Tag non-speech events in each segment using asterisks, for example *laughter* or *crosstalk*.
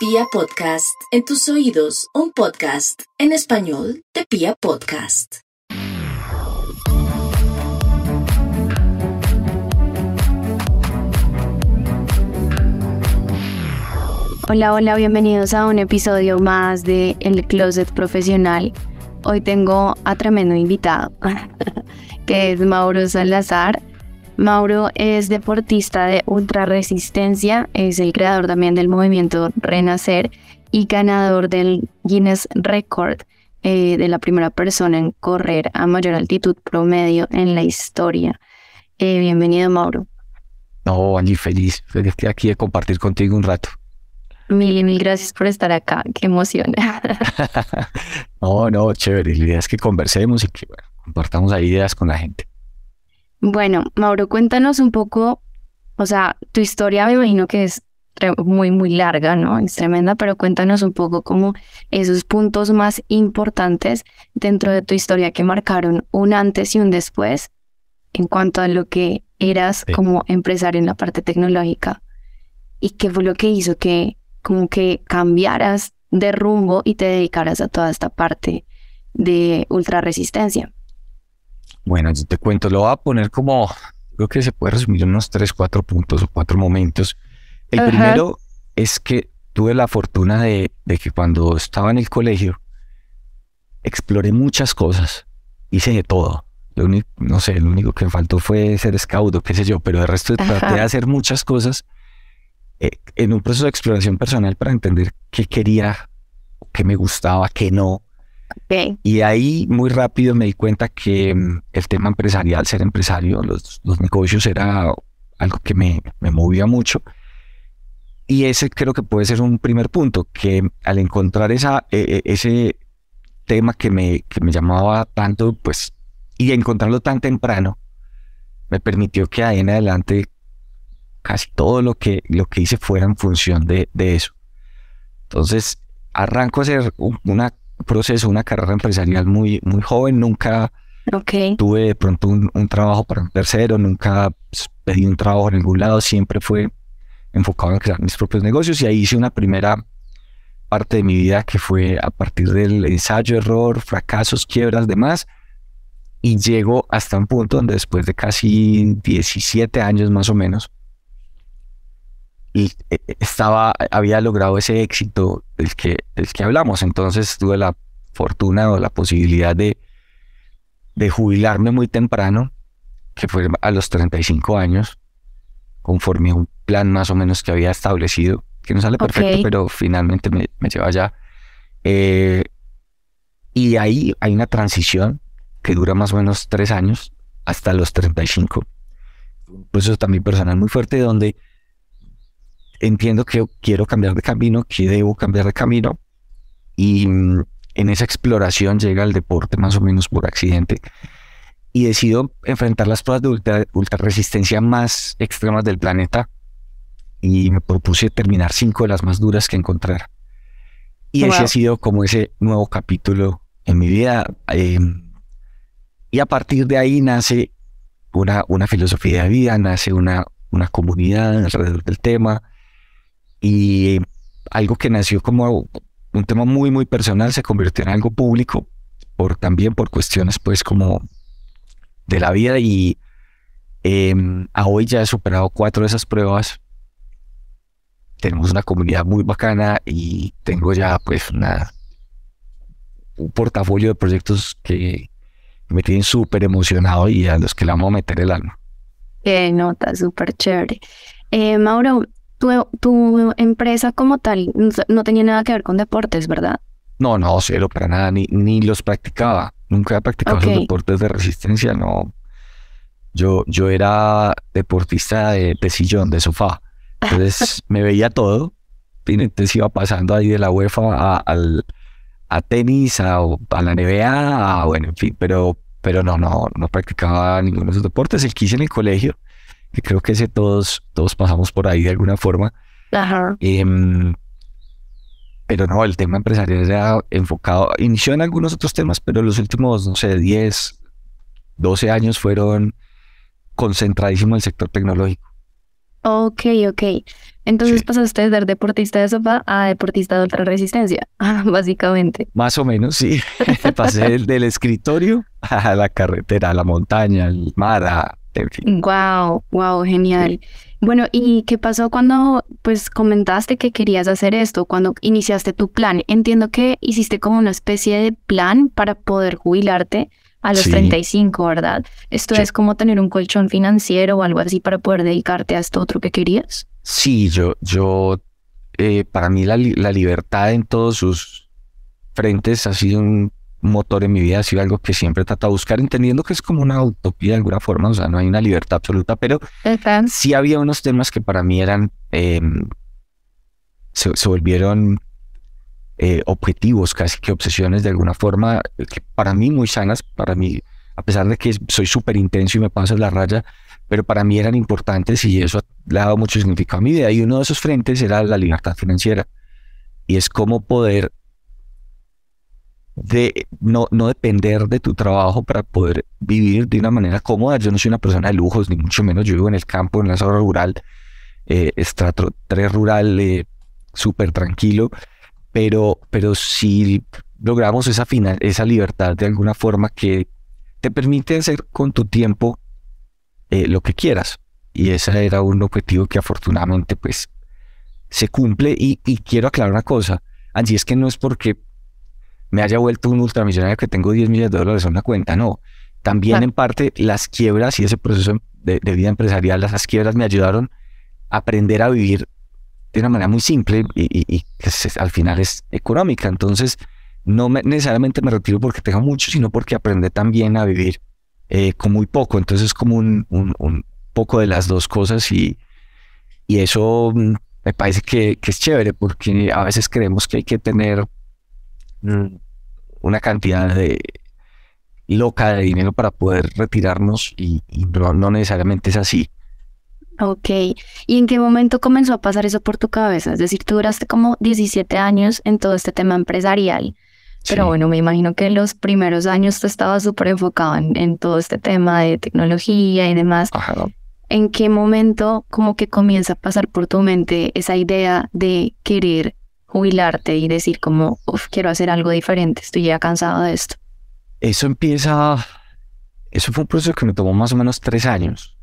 Pia Podcast, en tus oídos, un podcast en español de Pia Podcast. Hola, hola, bienvenidos a un episodio más de El Closet Profesional. Hoy tengo a tremendo invitado, *laughs* que es Mauro Salazar. Mauro es deportista de ultra resistencia, es el creador también del movimiento Renacer y ganador del Guinness Record eh, de la primera persona en correr a mayor altitud promedio en la historia. Eh, bienvenido, Mauro. No, Angie, feliz, feliz aquí de compartir contigo un rato. Mil y mil gracias por estar acá, qué emoción. *laughs* *laughs* no, no, chévere, la idea es que conversemos y que compartamos ahí ideas con la gente. Bueno, Mauro, cuéntanos un poco, o sea, tu historia me imagino que es muy, muy larga, ¿no? Es tremenda, pero cuéntanos un poco como esos puntos más importantes dentro de tu historia que marcaron un antes y un después en cuanto a lo que eras como empresario en la parte tecnológica y qué fue lo que hizo que como que cambiaras de rumbo y te dedicaras a toda esta parte de ultra resistencia. Bueno, yo te cuento, lo voy a poner como, creo que se puede resumir en unos tres, cuatro puntos o cuatro momentos. El primero es que tuve la fortuna de, que cuando estaba en el colegio, exploré muchas cosas, hice de todo. Lo único, no sé, lo único que me faltó fue ser scout o qué sé yo, pero el resto traté de hacer muchas cosas eh, en un proceso de exploración personal para entender qué quería, qué me gustaba, qué no, y ahí muy rápido me di cuenta que mm, el tema empresarial, ser empresario, los, los negocios era algo que me, me, movía mucho. Y ese creo que puede ser un primer punto, que al encontrar esa, e, e, ese tema que me, que me llamaba tanto, pues, y encontrarlo tan temprano, me permitió que ahí en adelante casi todo lo que, lo que hice fuera en función de, de eso. Entonces, arranco a hacer una proceso, una carrera empresarial muy, muy joven, nunca tuve de pronto un, trabajo para un tercero, nunca pedí un trabajo en ningún lado, siempre fue enfocado en crear mis propios negocios y ahí hice una primera parte de mi vida que fue a partir del ensayo, error, fracasos, quiebras, demás. Y llego hasta un punto donde después de casi 17 años más o menos, estaba, había logrado ese éxito del que, del que hablamos. Entonces tuve la fortuna o la posibilidad de, de jubilarme muy temprano, que fue a los 35 años, conforme a un plan más o menos que había establecido, que no sale perfecto, pero finalmente me, me lleva allá. Eh, y ahí hay una transición que dura más o menos tres años hasta los 35. Un proceso también personal muy fuerte donde entiendo que quiero cambiar de camino, que debo cambiar de camino. Y mm, en esa exploración llega el deporte más o menos por accidente. Y decido enfrentar las pruebas de ultra, resistencia más extremas del planeta. Y me propuse terminar cinco de las más duras que encontrar. Y ese ha sido como ese nuevo capítulo en mi vida. Em, y a partir de ahí nace una, una filosofía de vida, nace una, una comunidad alrededor del tema, y algo que nació como un tema muy, muy personal se convirtió en algo público por, también por cuestiones pues como de la vida y em, a hoy ya he superado cuatro de esas pruebas. Tenemos una comunidad muy bacana y tengo ya pues una, un portafolio de proyectos que me tienen súper emocionado y a los que le vamos a meter el alma. Qué nota, súper chévere. Eh, Mauro, tu, empresa como tal no tenía nada que ver con deportes, ¿verdad? No, no, cero para nada, ni, ni los practicaba. Nunca he practicado los deportes de resistencia, no. Yo, yo era deportista de, sillón, de sofá. Entonces *laughs* me veía todo. Entonces iba pasando ahí de la UEFA a, al, a tenis, a, a la NBA, a, bueno, en fin, pero, pero no, no, no practicaba ninguno de esos deportes. El que hice en el colegio que creo que ese todos, todos pasamos por ahí de alguna forma. Ajá. Em, pero no, el tema empresarial era enfocado, inició en algunos otros temas, pero los últimos, no sé, 10, 12 años fueron concentradísimos en el sector tecnológico. Ok, ok. Entonces pasaste de ser deportista de sofá a deportista de ultra resistencia, *laughs* básicamente. Más o menos, sí. *laughs* Pasé del, escritorio a la carretera, a la montaña, al mar, a, en fin. Wow, wow, genial. Bueno, ¿y qué pasó cuando pues comentaste que querías hacer esto, cuando iniciaste tu plan? Entiendo que hiciste como una especie de plan para poder jubilarte a los 35, ¿verdad? Esto es como tener un colchón financiero o algo así para poder dedicarte a esto otro que querías. Sí, yo, yo, eh, para mí la, la libertad en todos sus frentes ha sido un motor en mi vida, ha sido algo que siempre he tratado de buscar, entendiendo que es como una utopía de alguna forma, o sea, no hay una libertad absoluta, pero sí había unos temas que para mí eran, em, se, volvieron eh, objetivos, casi que obsesiones de alguna forma, que para mí muy sanas, para mí, a pesar de que soy súper intenso y me paso la raya, pero para mí eran importantes y eso le ha dado mucho significado a mi vida. Y uno de esos frentes era la libertad financiera. Y es cómo poder de no, no depender de tu trabajo para poder vivir de una manera cómoda. Yo no soy una persona de lujos, ni mucho menos. Yo vivo en el campo, en la zona rural, eh, estrato 3 rural, eh, súper tranquilo. Pero, pero si logramos esa, final, esa libertad de alguna forma que te permite hacer con tu tiempo eh, lo que quieras. Y ese era un objetivo que afortunadamente pues se cumple. Y, y quiero aclarar una cosa, Angie, es que no es porque me haya vuelto un ultramillonario que tengo 10 millones de dólares en una cuenta, no. También en parte las quiebras y ese proceso de, vida empresarial, las quiebras me ayudaron a aprender a vivir de una manera muy simple y, que al final es económica. Entonces, no necesariamente me retiro porque tengo mucho, sino porque aprendí también a vivir eh, con muy poco. Entonces, es como un, un, poco de las dos cosas y, y eso mm, me parece que, que, es chévere porque a veces creemos que hay que tener una cantidad de loca de dinero para poder retirarnos y, no, necesariamente es así. Ok, ¿y en qué momento comenzó a pasar eso por tu cabeza? Es decir, tú duraste como 17 años en todo este tema empresarial, pero bueno, me imagino que en los primeros años tú estabas súper enfocado en, todo este tema de tecnología y demás. ¿En qué momento como que comienza a pasar por tu mente esa idea de querer jubilarte y decir como, quiero hacer algo diferente, estoy ya cansado de esto? Eso empieza, eso fue un proceso que me tomó más o menos tres años.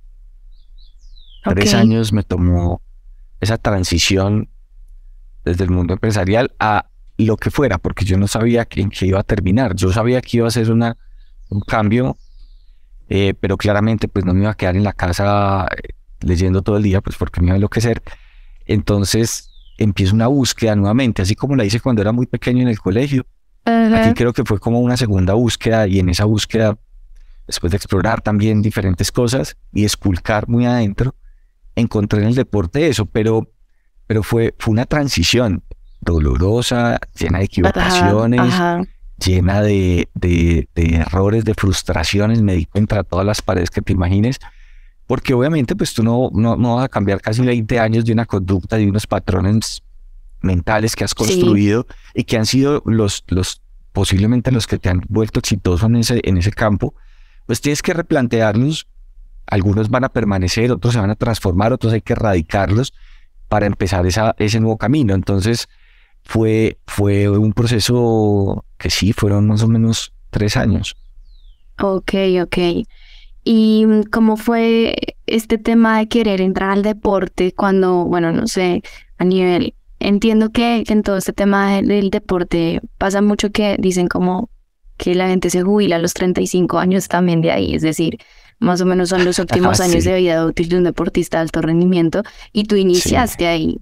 Tres años me tomó esa transición desde el mundo empresarial a lo que fuera, porque yo no sabía en qué iba a terminar. Yo sabía que iba a ser una, un cambio, eh, pero claramente pues no me iba a quedar en la casa eh, leyendo todo el día, pues porque me iba a enloquecer. Entonces empiezo una búsqueda nuevamente, así como la hice cuando era muy pequeño en el colegio. Aquí creo que fue como una segunda búsqueda y en esa búsqueda, después de explorar también diferentes cosas y esculcar muy adentro, encontré en el deporte eso, pero, pero fue, fue una transición dolorosa, llena de equivocaciones, llena de, de, de, errores, de frustraciones, me di cuenta de todas las paredes que te imagines, porque obviamente pues tú no, no, vas a cambiar casi 20 años de una conducta, de unos patrones mentales que has construido y que han sido los, los posiblemente los que te han vuelto exitoso en ese, en ese campo, pues tienes que replantearlos. Algunos van a permanecer, otros se van a transformar, otros hay que erradicarlos para empezar esa, ese nuevo camino. Entonces fue, fue un proceso que sí, fueron más o menos tres años. Ok, ok. ¿Y mm, cómo fue este tema de querer entrar al deporte cuando, bueno, no sé, a nivel, entiendo que, en todo este tema del, deporte pasa mucho que dicen como que la gente se jubila a los 35 años también de ahí, es decir, más o menos son los *laughs* últimos años de vida útil de un deportista de alto rendimiento y tú iniciaste ahí.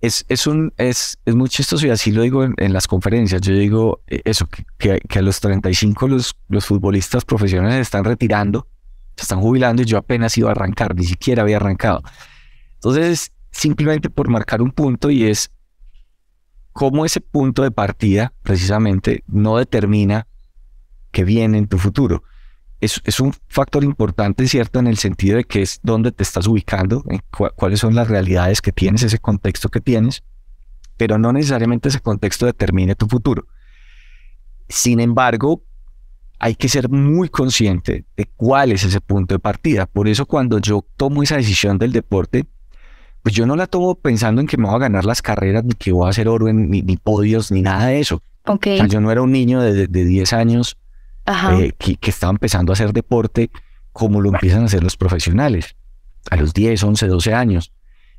Es, es, un, es, es muy chistoso y así lo digo en, las conferencias. Yo digo eh, eso, que, que, a los 35 los, los futbolistas profesionales están retirando se están jubilando y yo apenas iba a arrancar, ni siquiera había arrancado. Entonces, simplemente por marcar un punto y es cómo ese punto de partida precisamente no determina qué viene en tu futuro. Es, es un factor importante, ¿cierto? En el sentido de que es dónde te estás ubicando, cuáles son las realidades que tienes, ese contexto que tienes, pero no necesariamente ese contexto determine tu futuro. Sin embargo, hay que ser muy consciente de cuál es ese punto de partida. Por eso cuando yo tomo esa decisión del deporte, pues yo no la tomo pensando en que me voy a ganar las carreras, ni que voy a hacer oro, en, ni, podios, ni nada de eso. Ok. yo no era un niño de, de 10 años eh, que, que estaba empezando a hacer deporte como lo empiezan a hacer los profesionales, a los 10, 11, 12 años.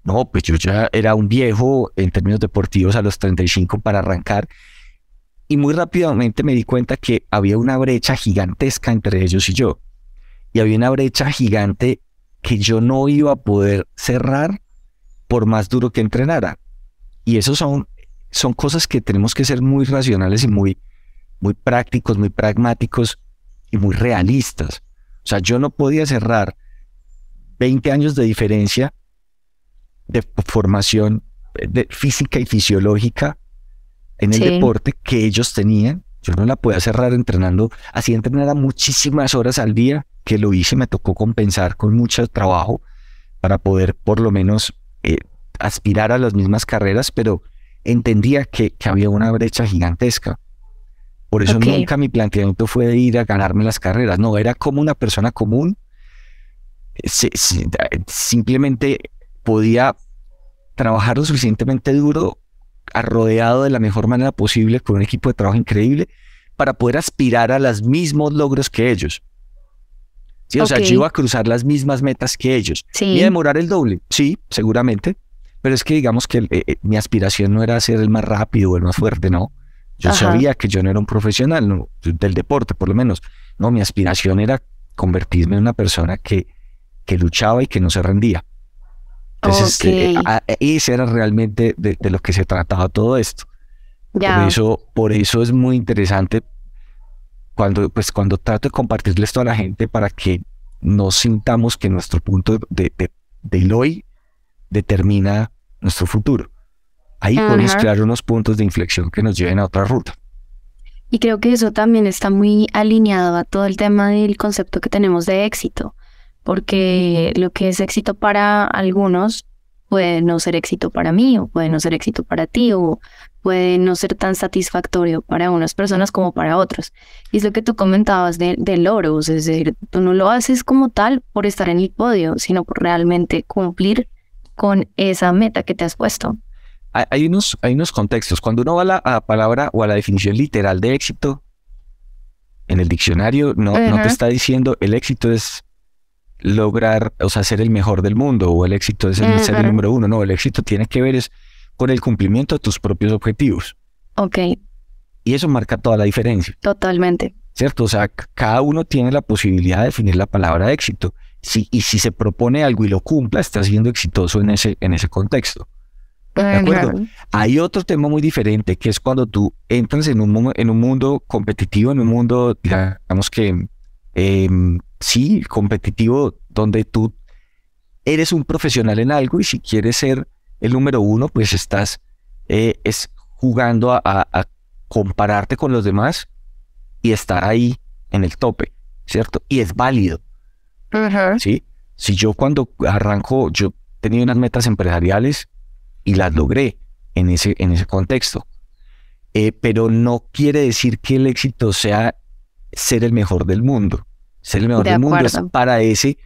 No, pues yo ya era un viejo en términos deportivos a los 35 para arrancar. Y muy rápidamente me di cuenta que había una brecha gigantesca entre ellos y yo. Y había una brecha gigante que yo no iba a poder cerrar por más duro que entrenara. Y eso son, son cosas que tenemos que ser muy racionales y muy, muy prácticos, muy pragmáticos y muy realistas. O sea, yo no podía cerrar 20 años de diferencia de formación eh, de física y fisiológica en el deporte que ellos tenían. Yo no la podía cerrar entrenando, así entrenara muchísimas horas al día, que lo hice, me tocó compensar con mucho trabajo para poder por lo menos eh, aspirar a las mismas carreras, pero entendía que, había una brecha gigantesca. Por eso nunca mi planteamiento fue de ir a ganarme las carreras, no, era como una persona común, simplemente podía trabajar lo suficientemente duro, rodeado de la mejor manera posible, con un equipo de trabajo increíble, para poder aspirar a los mismos logros que ellos. Sí, o sea, yo iba a cruzar las mismas metas que ellos. Y demorar el doble, sí, seguramente. Pero es que digamos que eh, eh, mi aspiración no era ser el más rápido o el más fuerte, no. Yo sabía que yo no era un profesional no, del deporte, por lo menos. No, mi aspiración era convertirme en una persona que, que luchaba y que no se rendía. Entonces, eh, ese era realmente de, lo que se trataba todo esto. Por eso, por eso es muy interesante cuando, pues, cuando trato de compartirles esto a la gente para que no sintamos que nuestro punto de, de, hoy determina nuestro futuro. Ahí podemos crear unos puntos de inflexión que nos lleven a otra ruta. Y creo que eso también está muy alineado a todo el tema del concepto que tenemos de éxito, porque lo que es éxito para algunos puede no ser éxito para mí o puede no ser éxito para ti o puede no ser tan satisfactorio para unas personas como para otros. Y es lo que tú comentabas de, de loros, es decir, tú no lo haces como tal por estar en el podio, sino por realmente cumplir con esa meta que te has puesto. Hay unos, hay unos contextos. Cuando uno va a la, palabra o a la definición literal de éxito, en el diccionario no, no te está diciendo el éxito es lograr, o sea, ser el mejor del mundo o el éxito es ser el número uno. No, el éxito tiene que ver es con el cumplimiento de tus propios objetivos. Ok. Y eso marca toda la diferencia. Totalmente. ¿Cierto? O sea, cada uno tiene la posibilidad de definir la palabra éxito. Si, y si se propone algo y lo cumpla, está siendo exitoso en ese, en ese contexto. ¿De acuerdo? Hay otro tema muy diferente, que es cuando tú entras en un, en un mundo competitivo, en un mundo, digamos que, em, sí, competitivo, donde tú eres un profesional en algo y si quieres ser el número uno, pues estás eh, es jugando a, compararte con los demás y estar ahí en el tope, ¿cierto? Y es válido. ¿Sí? Si yo cuando arranco, yo tenía unas metas empresariales y las logré en ese, en ese contexto. Eh, pero no quiere decir que el éxito sea ser el mejor del mundo. Ser el mejor del mundo es para ese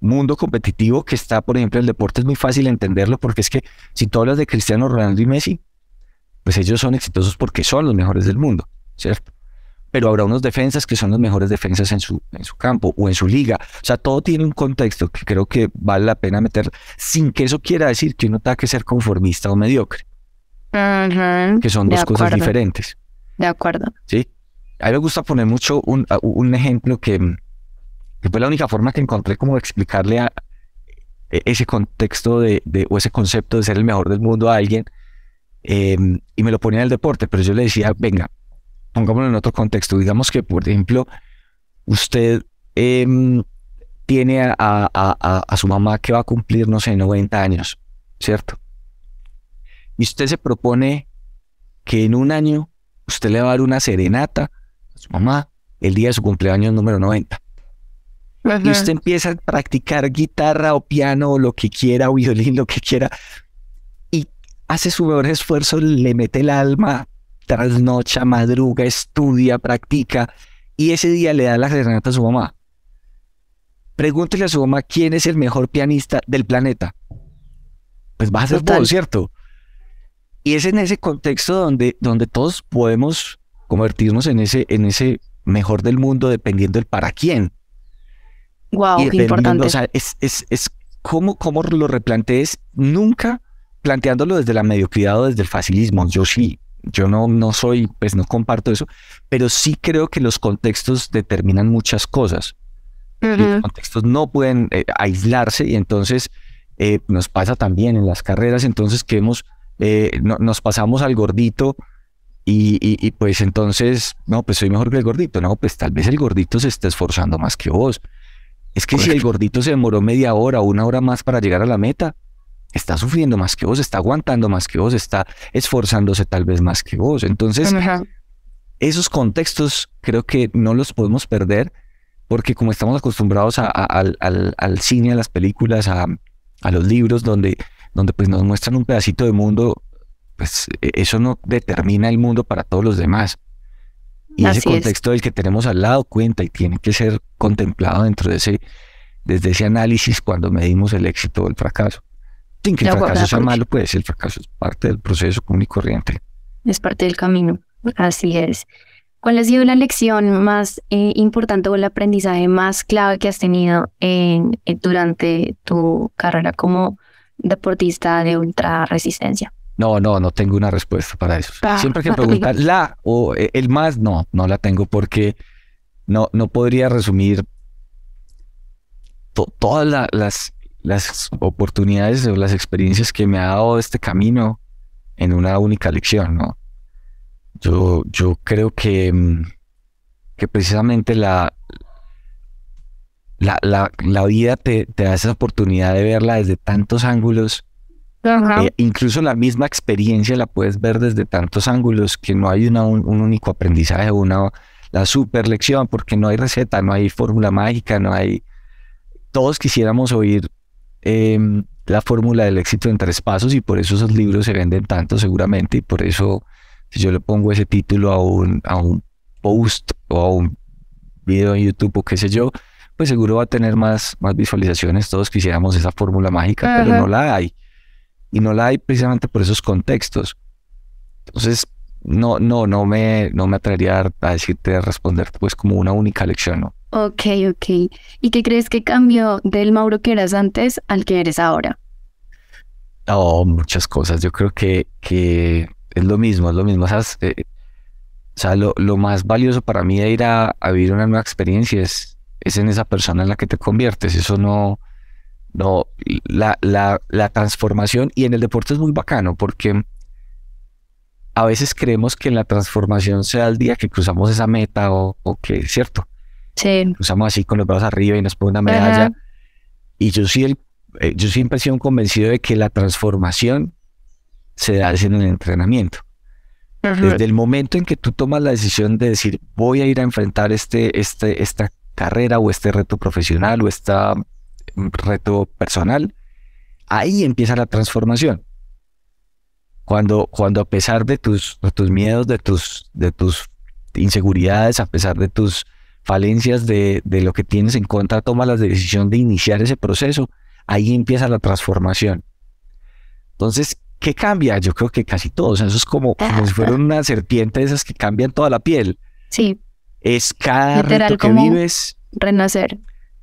mundo competitivo que está, por ejemplo, el deporte es muy fácil entenderlo porque es que si tú hablas de Cristiano Ronaldo y Messi, pues ellos son exitosos porque son los mejores del mundo, ¿cierto? Pero habrá unos defensas que son los mejores defensas en su, en su campo o en su liga. O sea, todo tiene un contexto que creo que vale la pena meter sin que eso quiera decir que uno tenga que ser conformista o mediocre. Que son dos cosas diferentes. De acuerdo. Sí. A mí me gusta poner mucho un, un ejemplo que, que fue la única forma que encontré como explicarle a e, ese contexto de, o ese concepto de ser el mejor del mundo a alguien em, y me lo ponía en el deporte, pero yo le decía, venga, pongámoslo en otro contexto, digamos que por ejemplo usted em, tiene a, a, a, su mamá que va a cumplir, no sé, 90 años, ¿cierto? Y usted se propone que en un año usted le va a dar una serenata a su mamá el día de su cumpleaños número 90. Y usted empieza a practicar guitarra o piano o lo que quiera, o violín, lo que quiera, y hace su mejor esfuerzo, le mete el alma, trasnocha, madruga, estudia, practica, y ese día le da la serenata a su mamá. Pregúntele a su mamá quién es el mejor pianista del planeta. pues vas a ser vos, ¿cierto? Y es en ese contexto donde, donde todos podemos convertirnos en ese, en ese mejor del mundo dependiendo del para quién. Wow, qué importante. O sea, es, es, es cómo, cómo lo replantees, nunca planteándolo desde la mediocridad o desde el facilismo. Yo sí, yo no, no soy, pues no comparto eso, pero sí creo que los contextos determinan muchas cosas. Los contextos no pueden eh, aislarse y entonces eh, nos pasa también en las carreras, entonces que hemos, eh, nos pasamos al gordito y, y, pues entonces, no, pues soy mejor que el gordito, no, pues tal vez el gordito se esté esforzando más que vos. Es que si el gordito se demoró media hora o una hora más para llegar a la meta, está sufriendo más que vos, está aguantando más que vos, está esforzándose tal vez más que vos. Entonces, esos contextos creo que no los podemos perder porque como estamos acostumbrados al, cine, a las películas, a, los libros donde, donde pues nos muestran un pedacito de mundo, pues e, eso no determina el mundo para todos los demás. Y ese contexto del que tenemos al lado cuenta y tiene que ser contemplado dentro de ese, desde ese análisis cuando medimos el éxito o el fracaso. Sin que el fracaso sea malo, pues el fracaso es parte del proceso común y corriente. Es parte del camino, así es. ¿Cuál ha sido la lección más eh, importante o el aprendizaje más clave que has tenido en, durante tu carrera como deportista de ultra resistencia? No, no, no tengo una respuesta para eso. Siempre que *laughs* preguntar la o eh, el más, no, no la tengo porque no, no podría resumir todas las, las oportunidades o las experiencias que me ha dado este camino en una única lección, ¿no? Yo, yo creo que, mm, que precisamente la, la, la, vida te, te, da esa oportunidad de verla desde tantos ángulos eh, incluso la misma experiencia la puedes ver desde tantos ángulos que no hay una, un, único aprendizaje, una la super lección, porque no hay receta, no hay fórmula mágica, no hay... Todos quisiéramos oír em, la fórmula del éxito en tres pasos y por eso esos libros se venden tanto seguramente y por eso si yo le pongo ese título a un, a un post o a un video en YouTube o qué sé yo, pues seguro va a tener más, más visualizaciones. Todos quisiéramos esa fórmula mágica, pero no la hay y no la hay precisamente por esos contextos. Entonces, no, no, no me, no me atrevería a decirte, a responder pues como una única lección, ¿no? Ok, ok. ¿Y qué crees que cambió del Mauro que eras antes al que eres ahora? Oh, muchas cosas. Yo creo que, que es lo mismo, es lo mismo. Eh, o sea, lo, lo, más valioso para mí de ir a, a, vivir una nueva experiencia es, es en esa persona en la que te conviertes. Eso no, no, la, la, la transformación y en el deporte es muy bacano porque a veces creemos que la transformación sea el día que cruzamos esa meta o, o que, ¿cierto? Sí. Cruzamos así con los brazos arriba y nos pone una medalla. Y yo sí, el, eh, yo siempre he sido convencido de que la transformación se da en el entrenamiento. Desde el momento en que tú tomas la decisión de decir, voy a ir a enfrentar este, este, esta carrera o este reto profesional o esta reto personal, ahí empieza la transformación. Cuando, cuando a pesar de tus, tus miedos, de tus, de tus inseguridades, a pesar de tus falencias, de, de lo que tienes en contra, tomas la decisión de iniciar ese proceso, ahí empieza la transformación. Entonces, ¿qué cambia? Yo creo que casi todo. eso es como, como si fuera una serpiente de esas que cambian toda la piel. Sí. Es cada reto que vives. Renacer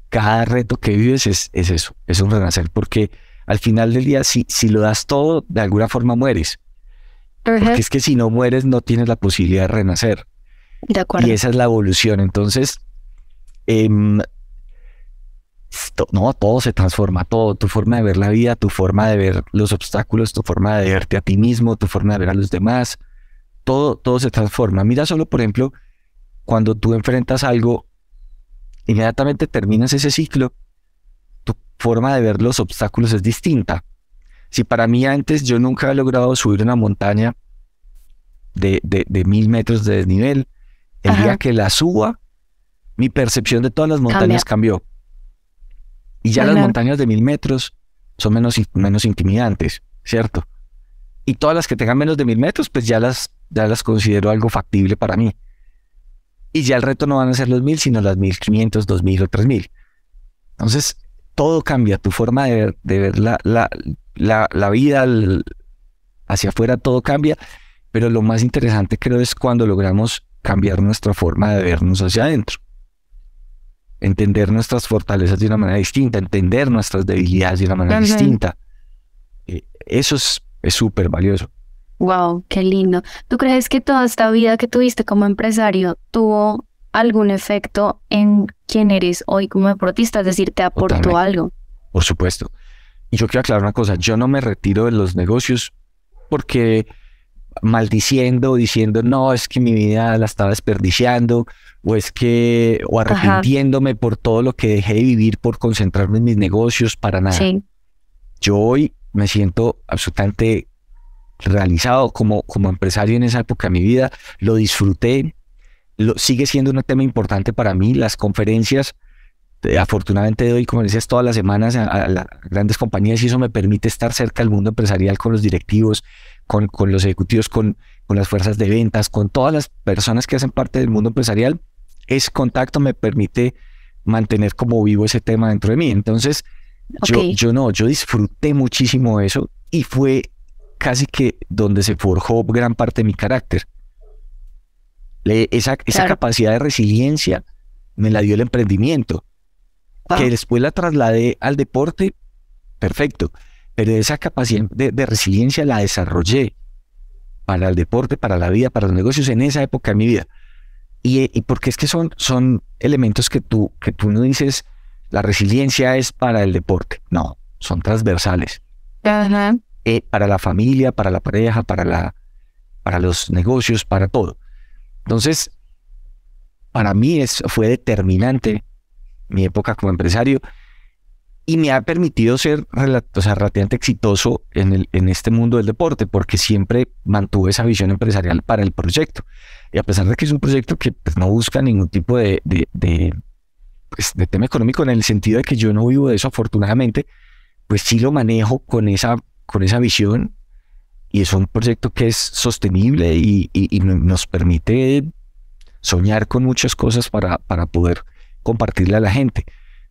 cada reto que vives es, es eso, es un renacer, porque al final del día, si, si lo das todo, de alguna forma mueres. Porque es que si no mueres, no tienes la posibilidad de renacer. De acuerdo. Y esa es la evolución. Entonces, em, no, todo se transforma, todo, tu forma de ver la vida, tu forma de ver los obstáculos, tu forma de verte a ti mismo, tu forma de ver a los demás, todo, todo se transforma. Mira solo, por ejemplo, cuando tú enfrentas algo inmediatamente terminas ese ciclo, tu forma de ver los obstáculos es distinta. Si para mí antes yo nunca he logrado subir una montaña de, de, mil metros de desnivel, el día que la suba, mi percepción de todas las montañas cambió. Y ya las montañas de mil metros son menos, menos intimidantes, ¿cierto? Y todas las que tengan menos de mil metros, pues ya las, ya las considero algo factible para mí. Y ya el reto no van a ser los mil, sino las mil quinientos, dos mil o tres mil. Entonces, todo cambia, tu forma de, ver la, la, la, vida hacia afuera, todo cambia, pero lo más interesante creo es cuando logramos cambiar nuestra forma de vernos hacia adentro. Entender nuestras fortalezas de una manera distinta, entender nuestras debilidades de una manera distinta. Eh, eso es súper valioso. Wow, qué lindo. ¿Tú crees que toda esta vida que tuviste como empresario tuvo algún efecto en quién eres hoy como deportista? Es decir, ¿te aportó algo? Por supuesto. Y yo quiero aclarar una cosa, yo no me retiro de los negocios porque maldiciendo, diciendo, no, es que mi vida la estaba desperdiciando, o es que, o arrepintiéndome por todo lo que dejé de vivir por concentrarme en mis negocios, para nada. Yo hoy me siento absolutamente realizado como, como empresario en esa época de mi vida, lo disfruté, lo, sigue siendo un tema importante para mí, las conferencias, eh, afortunadamente doy conferencias todas las semanas a, las grandes compañías y eso me permite estar cerca del mundo empresarial con los directivos, con, con los ejecutivos, con, con las fuerzas de ventas, con todas las personas que hacen parte del mundo empresarial. Ese contacto me permite mantener como vivo ese tema dentro de mí. Entonces, yo, yo no, yo disfruté muchísimo eso y fue casi que donde se forjó gran parte de mi carácter. esa, esa capacidad de resiliencia me la dio el emprendimiento, que ah. después la trasladé al deporte, perfecto, pero esa capacidad de, resiliencia la desarrollé para el deporte, para la vida, para los negocios en esa época de mi vida. Y, porque es que son, son elementos que tú, que tú no dices, la resiliencia es para el deporte. No, son transversales. Eh, para la familia, para la pareja, para, la, para los negocios, para todo. Entonces, para mí es, fue determinante mi época como empresario y me ha permitido ser o sea, relativamente exitoso en, el, en este mundo del deporte porque siempre mantuve esa visión empresarial para el proyecto. Y a pesar de que es un proyecto que pues, no busca ningún tipo de, de, de, pues, de tema económico en el sentido de que yo no vivo de eso afortunadamente, pues sí lo manejo con esa con esa visión y es un proyecto que es sostenible y, nos permite soñar con muchas cosas para, para poder compartirle a la gente.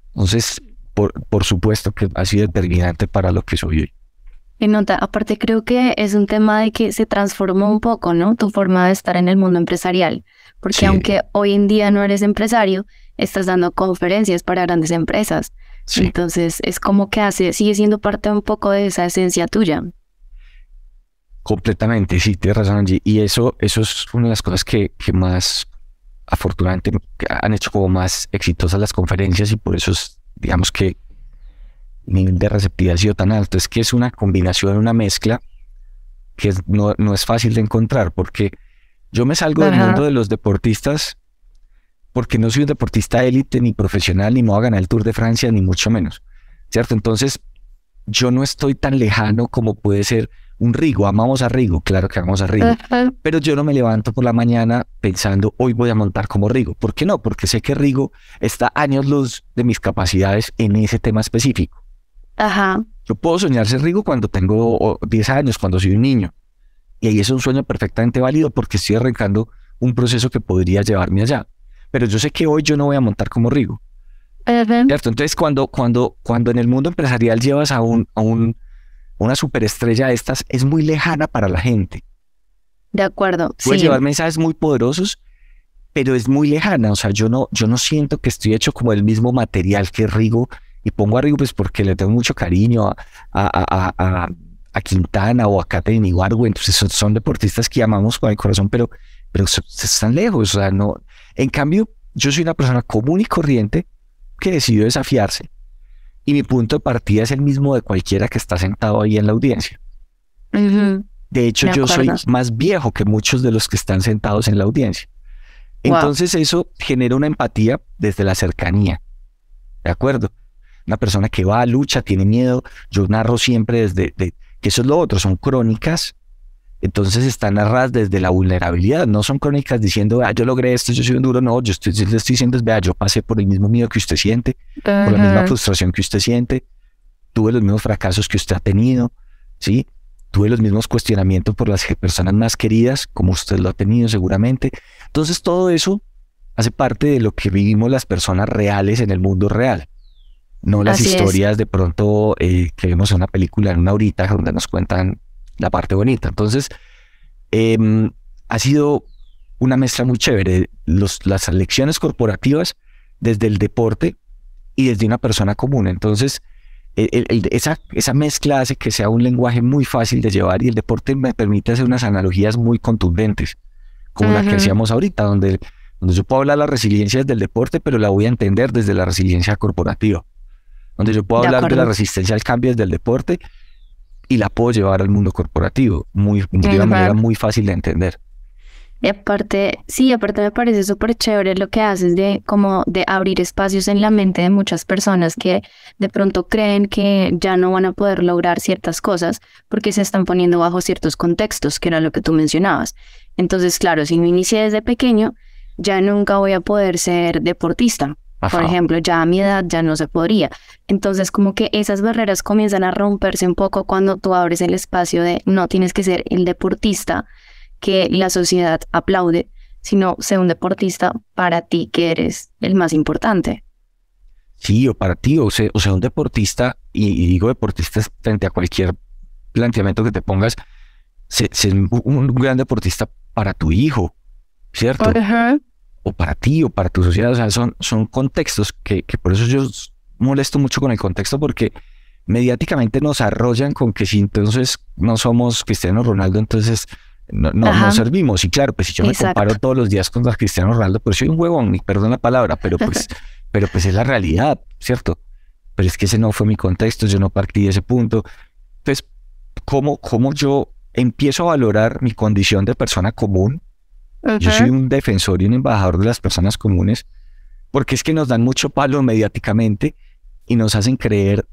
Entonces, por, por supuesto que ha sido determinante para lo que soy hoy. Y nota, aparte creo que es un tema de que se transformó un poco, ¿no? Tu forma de estar en el mundo empresarial. Porque aunque hoy en día no eres empresario, estás dando conferencias para grandes empresas. Entonces es como que hace, sigue siendo parte un poco de esa esencia tuya. Completamente, sí, tienes razón, Angie. Y eso, eso es una de las cosas que, que más afortunadamente han hecho como más exitosas las conferencias y por eso es, digamos que el nivel de receptividad ha sido tan alto. Es que es una combinación, una mezcla que no, no, es fácil de encontrar porque yo me salgo del mundo de los deportistas porque no soy un deportista élite ni profesional, ni me voy a ganar el Tour de Francia, ni mucho menos. ¿Cierto? Entonces, yo no estoy tan lejano como puede ser un Rigo. Amamos a Rigo, claro que amamos a Rigo. Pero yo no me levanto por la mañana pensando, hoy voy a montar como Rigo. ¿Por qué no? Porque sé que Rigo está años luz de mis capacidades en ese tema específico. Ajá. Yo puedo soñar ser Rigo cuando tengo 10 años, cuando soy un niño. Y ahí es un sueño perfectamente válido porque estoy arrancando un proceso que podría llevarme allá pero yo sé que hoy yo no voy a montar como Rigo. ¿Cierto? Entonces, cuando, cuando, cuando en el mundo empresarial llevas a, un, a un, una superestrella de estas, es muy lejana para la gente. De acuerdo. Puedes llevar mensajes muy poderosos, pero es muy lejana. O sea, yo no, yo no siento que estoy hecho como el mismo material que Rigo. Y pongo a Rigo pues porque le tengo mucho cariño a, a, a, a Quintana o a Catherine Ibargüen. Entonces son, son, deportistas que amamos con el corazón, pero, pero están lejos. O sea, no, en cambio, yo soy una persona común y corriente que decidió desafiarse y mi punto de partida es el mismo de cualquiera que está sentado ahí en la audiencia. De hecho, yo soy más viejo que muchos de los que están sentados en la audiencia. Entonces eso genera una empatía desde la cercanía. ¿De acuerdo? Una persona que va a lucha, tiene miedo. Yo narro siempre desde que eso es lo otro, son crónicas entonces están narradas desde la vulnerabilidad, no son crónicas diciendo, ah, yo logré esto, yo soy un duro, no, yo estoy, le estoy diciendo, vea, yo pasé por el mismo miedo que usted siente, por la misma frustración que usted siente, tuve los mismos fracasos que usted ha tenido, ¿sí? Tuve los mismos cuestionamientos por las personas más queridas, como usted lo ha tenido seguramente. Entonces todo eso hace parte de lo que vivimos las personas reales en el mundo real. no las historias de pronto eh, que vemos en una película en una horita donde nos cuentan la parte bonita. Entonces, em, ha sido una mezcla muy chévere. Los, las lecciones corporativas desde el deporte y desde una persona común. Entonces, esa, esa mezcla hace que sea un lenguaje muy fácil de llevar y el deporte me permite hacer unas analogías muy contundentes, como la que hacíamos ahorita, donde, donde yo puedo hablar de la resiliencia desde el deporte, pero la voy a entender desde la resiliencia corporativa. Donde yo puedo hablar de la resistencia al cambio desde el deporte y la puedo llevar al mundo corporativo muy, de una manera muy fácil de entender. Y aparte, sí, aparte me parece súper chévere lo que haces de como de abrir espacios en la mente de muchas personas que de pronto creen que ya no van a poder lograr ciertas cosas porque se están poniendo bajo ciertos contextos, que era lo que tú mencionabas. Entonces, claro, si no inicié desde pequeño, ya nunca voy a poder ser deportista. Por ejemplo, ya a mi edad ya no se podría. Entonces, como que esas barreras comienzan a romperse un poco cuando tú abres el espacio de no tienes que ser el deportista, que la sociedad aplaude, sino ser un deportista para ti que eres el más importante. Sí, o para ti, o sea, o sea un deportista, y, digo deportista frente a cualquier planteamiento que te pongas, ser, un, gran deportista para tu hijo, ¿cierto? O para ti, o para tu sociedad, o sea, son, son contextos que, que por eso yo molesto mucho con el contexto, porque mediáticamente nos arrollan con que si entonces no somos Cristiano Ronaldo, entonces no, no, servimos. Y claro, pues si yo me comparo todos los días con Cristiano Ronaldo, pues soy un huevón, perdón la palabra, pero pues, *laughs* pero pues es la realidad, ¿cierto? Pero es que ese no fue mi contexto, yo no partí de ese punto. Entonces, ¿cómo, cómo yo empiezo a valorar mi condición de persona común? Yo soy un defensor y un embajador de las personas comunes, porque es que nos dan mucho palo mediáticamente y nos hacen creer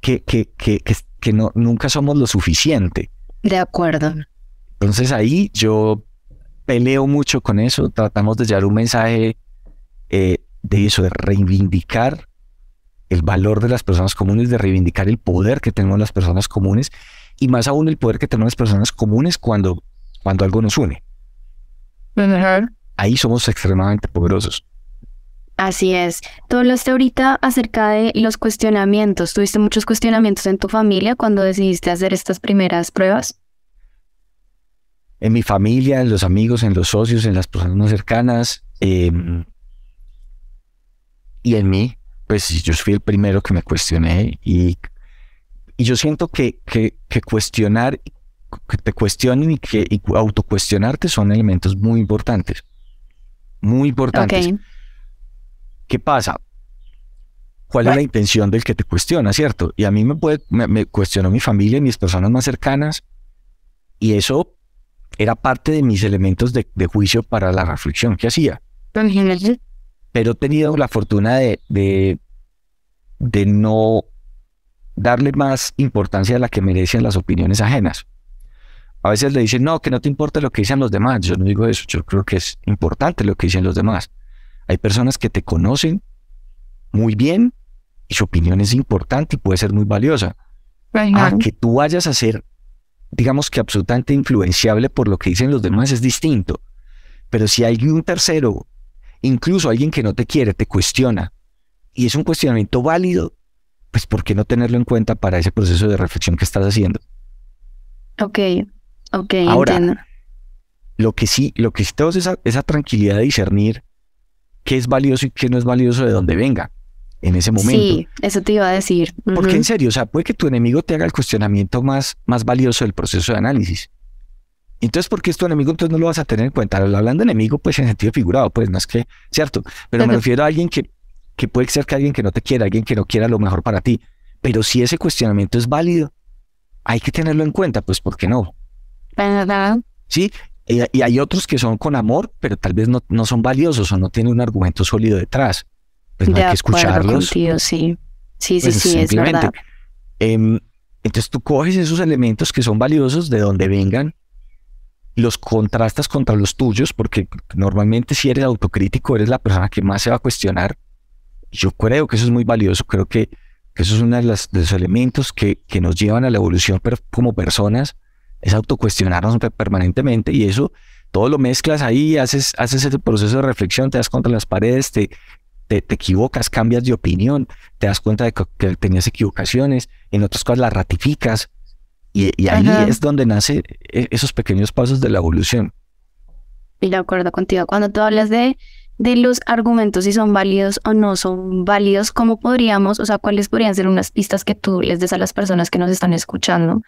que, que, que, que, que no, nunca somos lo suficiente. De acuerdo. Entonces ahí yo peleo mucho con eso, tratamos de llevar un mensaje eh, de eso, de reivindicar el valor de las personas comunes, de reivindicar el poder que tenemos las personas comunes y más aún el poder que tenemos las personas comunes cuando, cuando algo nos une. Ahí somos extremadamente poderosos. Así es. Tú hablaste ahorita acerca de los cuestionamientos. ¿Tuviste muchos cuestionamientos en tu familia cuando decidiste hacer estas primeras pruebas? en mi familia, en los amigos, en los socios, en las personas más cercanas. Em, y en mí, pues yo fui el primero que me cuestioné y, y yo siento que, que, cuestionar, que te cuestionen y que y autocuestionarte son elementos muy importantes. Muy importantes. ¿Qué pasa? ¿Cuál es la intención del que te cuestiona, cierto? Y a mí me, puede, me, me cuestionó mi familia, mis personas más cercanas, y eso era parte de mis elementos de, juicio para la reflexión que hacía. Pero he tenido la fortuna de, de, de no darle más importancia a la que merecen las opiniones ajenas. A veces le dicen, no, que no te importa lo que dicen los demás. Yo no digo eso, yo creo que es importante lo que dicen los demás. Hay personas que te conocen muy bien y su opinión es importante y puede ser muy valiosa. A que tú vayas a ser digamos que absolutamente influenciable por lo que dicen los demás es distinto. Pero si hay un tercero, incluso alguien que no te quiere, te cuestiona, y es un cuestionamiento válido, pues ¿por qué no tenerlo en cuenta para ese proceso de reflexión que estás haciendo? Ok, ok, Ahora, Lo que sí, lo que sí tengo es esa, esa tranquilidad de discernir qué es valioso y qué no es valioso de donde venga en ese momento. Sí, eso te iba a decir. Porque en serio, o sea, puede que tu enemigo te haga el cuestionamiento más, más valioso del proceso de análisis. Entonces, ¿por qué es tu enemigo? Entonces no lo vas a tener en cuenta. Hablando de enemigo, pues en sentido figurado, pues no es que, ¿cierto? Pero me refiero a alguien que, que puede ser que alguien que no te quiera, alguien que no quiera lo mejor para ti. Pero si ese cuestionamiento es válido, hay que tenerlo en cuenta, pues ¿por qué no? ¿Verdad? Sí, y, hay otros que son con amor, pero tal vez no, no son valiosos o no tienen un argumento sólido detrás pues no hay que escucharlos. Contigo, sí, sí, sí, pues sí, es verdad. Em, entonces tú coges esos elementos que son valiosos de donde vengan, los contrastas contra los tuyos, porque normalmente si eres autocrítico, eres la persona que más se va a cuestionar. Yo creo que eso es muy valioso, creo que, eso es uno de, los elementos que, que, nos llevan a la evolución como personas, es autocuestionarnos permanentemente y eso todo lo mezclas ahí, haces, haces ese proceso de reflexión, te das contra las paredes, te, te, equivocas, cambias de opinión, te das cuenta de que, tenías equivocaciones, en otras cosas las ratificas. Y, ahí es donde nace e, esos pequeños pasos de la evolución. Y de acuerdo contigo. Cuando tú hablas de, de los argumentos, si son válidos o no son válidos, ¿cómo podríamos, o sea, cuáles podrían ser unas pistas que tú les des a las personas que nos están escuchando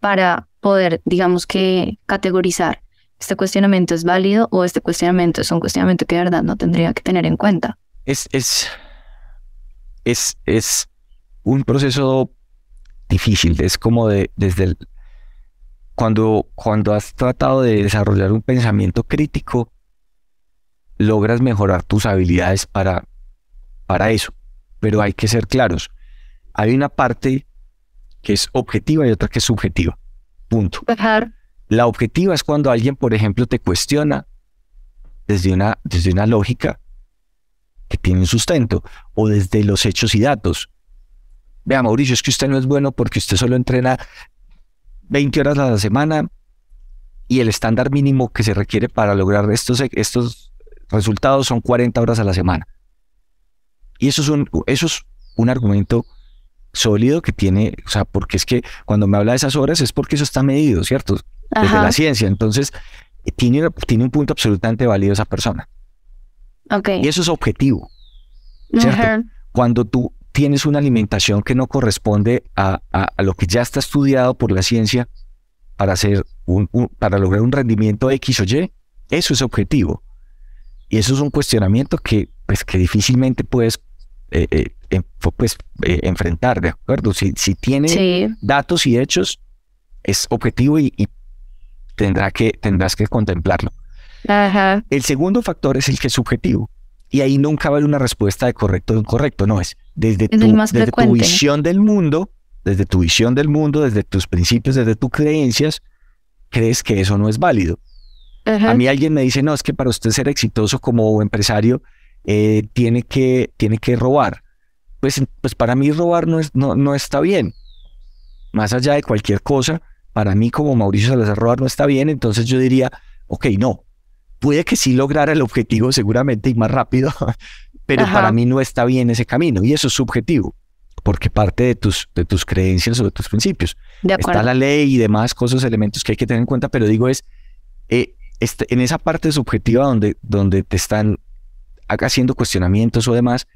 para poder, digamos que, categorizar este cuestionamiento es válido o este cuestionamiento es un cuestionamiento que de verdad no tendría que tener en cuenta? Es, es, es, es un proceso difícil, es como de, desde el, cuando, cuando has tratado de desarrollar un pensamiento crítico, logras mejorar tus habilidades para, para eso. Pero hay que ser claros. Hay una parte que es objetiva y otra que es subjetiva. Punto. La objetiva es cuando alguien, por ejemplo, te cuestiona desde una, desde una lógica que tiene un sustento o desde los hechos y datos. Vea, Mauricio, es que usted no es bueno porque usted solo entrena 20 horas a la semana y el estándar mínimo que se requiere para lograr estos, estos resultados son 40 horas a la semana. Y eso es un, eso es un argumento sólido que tiene, o sea, porque es que cuando me habla de esas horas es porque eso está medido, ¿cierto? Desde la ciencia. Entonces, tiene, tiene un punto absolutamente válido esa persona. Okay. Y eso es objetivo. ¿cierto? Cuando tú tienes una alimentación que no corresponde a, lo que ya está estudiado por la ciencia para, hacer un, para lograr un rendimiento X o Y, eso es objetivo. Y eso es un cuestionamiento que, pues, que difícilmente puedes eh, eh, pues, eh, enfrentar, ¿de acuerdo? Si, si tiene datos y hechos, es objetivo y, tendrá que, tendrás que contemplarlo. El segundo factor es el que es subjetivo. Y ahí nunca va a haber una respuesta de correcto o incorrecto, no es desde, tu, desde tu visión del mundo, desde tu visión del mundo, desde tus principios, desde tus creencias, crees que eso no es válido. A mí alguien me dice, no, es que para usted ser exitoso como empresario eh, tiene, que, tiene que robar. Pues, pues para mí robar no, es, no, no está bien. Más allá de cualquier cosa, para mí como Mauricio Salazar robar no está bien, entonces yo diría, ok, no, puede que sí lograra el objetivo seguramente y más rápido, *laughs* pero para mí no está bien ese camino y eso es subjetivo, porque parte de tus, de tus creencias o de tus principios. está la ley y demás cosas, elementos que hay que tener en cuenta, pero digo es, eh, este, en esa parte subjetiva donde, donde te están haciendo cuestionamientos o demás,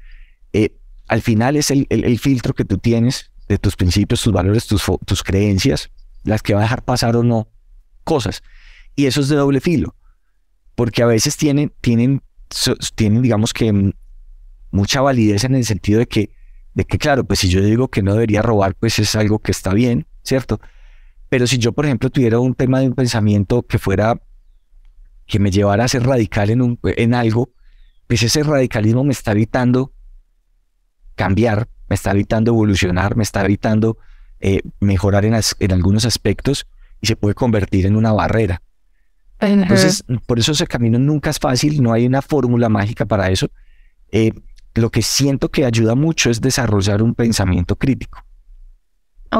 eh, al final es el, el, filtro que tú tienes de tus principios, tus valores, tus, tus creencias, las que va a dejar pasar o no cosas. Y eso es de doble filo porque a veces tienen, tienen, tienen digamos que mm, mucha validez en el sentido de que, de que, claro, pues si yo digo que no debería robar, pues es algo que está bien, ¿cierto? Pero si yo, por ejemplo, tuviera un tema de un pensamiento que fuera, que me llevara a ser radical en, un, en algo, pues ese radicalismo me está evitando cambiar, me está evitando evolucionar, me está evitando eh, mejorar en, en algunos aspectos y se puede convertir en una barrera. Entonces, por eso ese camino nunca es fácil, no hay una fórmula mágica para eso. Eh, lo que siento que ayuda mucho es desarrollar un pensamiento crítico.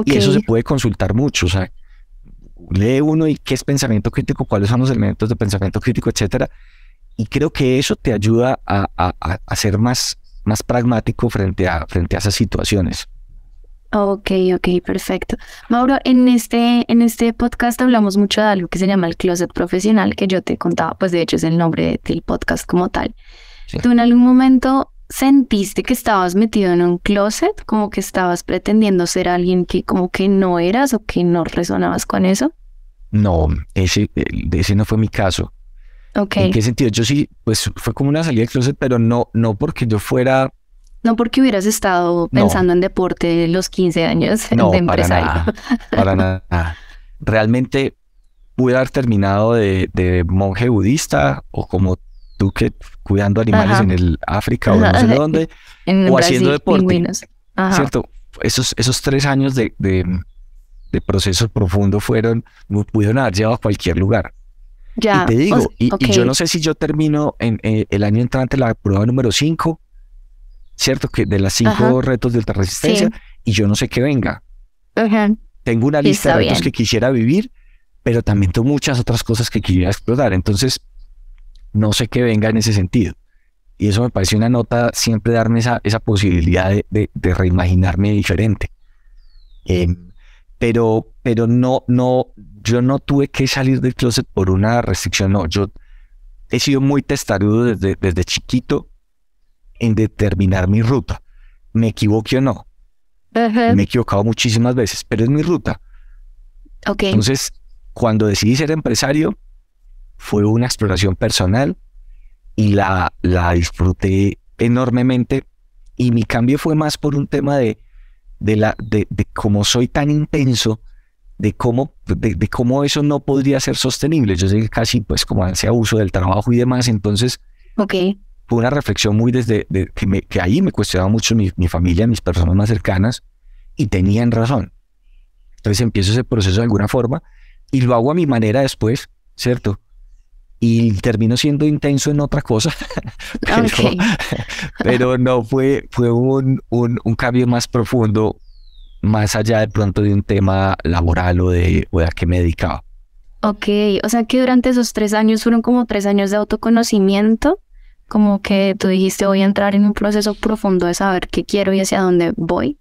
Y eso se puede consultar mucho, o sea, lee uno y qué es pensamiento crítico, cuáles son los elementos de pensamiento crítico, etcétera. Y creo que eso te ayuda a, a, ser más, más pragmático frente a, frente a esas situaciones. Ok, ok, perfecto. Mauro, en este, en este podcast hablamos mucho de algo que se llama el closet profesional, que yo te contaba, pues de hecho es el nombre del podcast como tal. ¿Tú en algún momento sentiste que estabas metido en un closet, como que estabas pretendiendo ser alguien que como que no eras o que no resonabas con eso? No, ese, ese no fue mi caso. Okay. ¿En qué sentido? Yo sí, pues fue como una salida del closet, pero no, no porque yo fuera no porque hubieras estado pensando en deporte de los 15 años de empresario. Para nada, *laughs* para nada. Realmente pude haber terminado de, monje budista o como tú que cuidando animales en el África o no sé dónde, *laughs* o haciendo deporte. ¿Cierto? Esos, esos tres años de, de, proceso profundo fueron, pudieron haber llevado a cualquier lugar. Ya, y te digo, y, yo no sé si yo termino en eh, el año entrante la prueba número 5 ¿cierto? Que de las cinco retos de alta resistencia y yo no sé qué venga. Tengo una lista de retos que quisiera vivir, pero también tengo muchas otras cosas que quisiera explotar. Entonces, no sé qué venga en ese sentido. Y eso me pareció una nota siempre darme esa, esa posibilidad de, de, reimaginarme diferente. Em, pero, pero no, no, yo no tuve que salir del closet por una restricción, no, yo he sido muy testarudo desde, desde chiquito en determinar mi ruta. Me equivoqué o no. Me he equivocado muchísimas veces, pero es mi ruta. Okay. Entonces, cuando decidí ser empresario, fue una exploración personal y la, la disfruté enormemente. Y mi cambio fue más por un tema de, de, la, de, de cómo soy tan intenso, de cómo, de, cómo eso no podría ser sostenible. Yo sé que casi pues como hace abuso del trabajo y demás, entonces okay. fue una reflexión muy desde que, me, que ahí me cuestionaba mucho mi, mi, familia, mis personas más cercanas, y tenían razón. Entonces empiezo ese proceso de alguna forma y lo hago a mi manera después, ¿cierto? Y terminó siendo intenso en otra cosa, *laughs* *laughs* pero, no fue, fue un, un, un, cambio más profundo, más allá de pronto de un tema laboral o de, o de a qué me dedicaba. Ok, o sea que durante esos tres años fueron como tres años de autoconocimiento, como que tú dijiste voy a entrar en un proceso profundo de saber qué quiero y hacia dónde voy.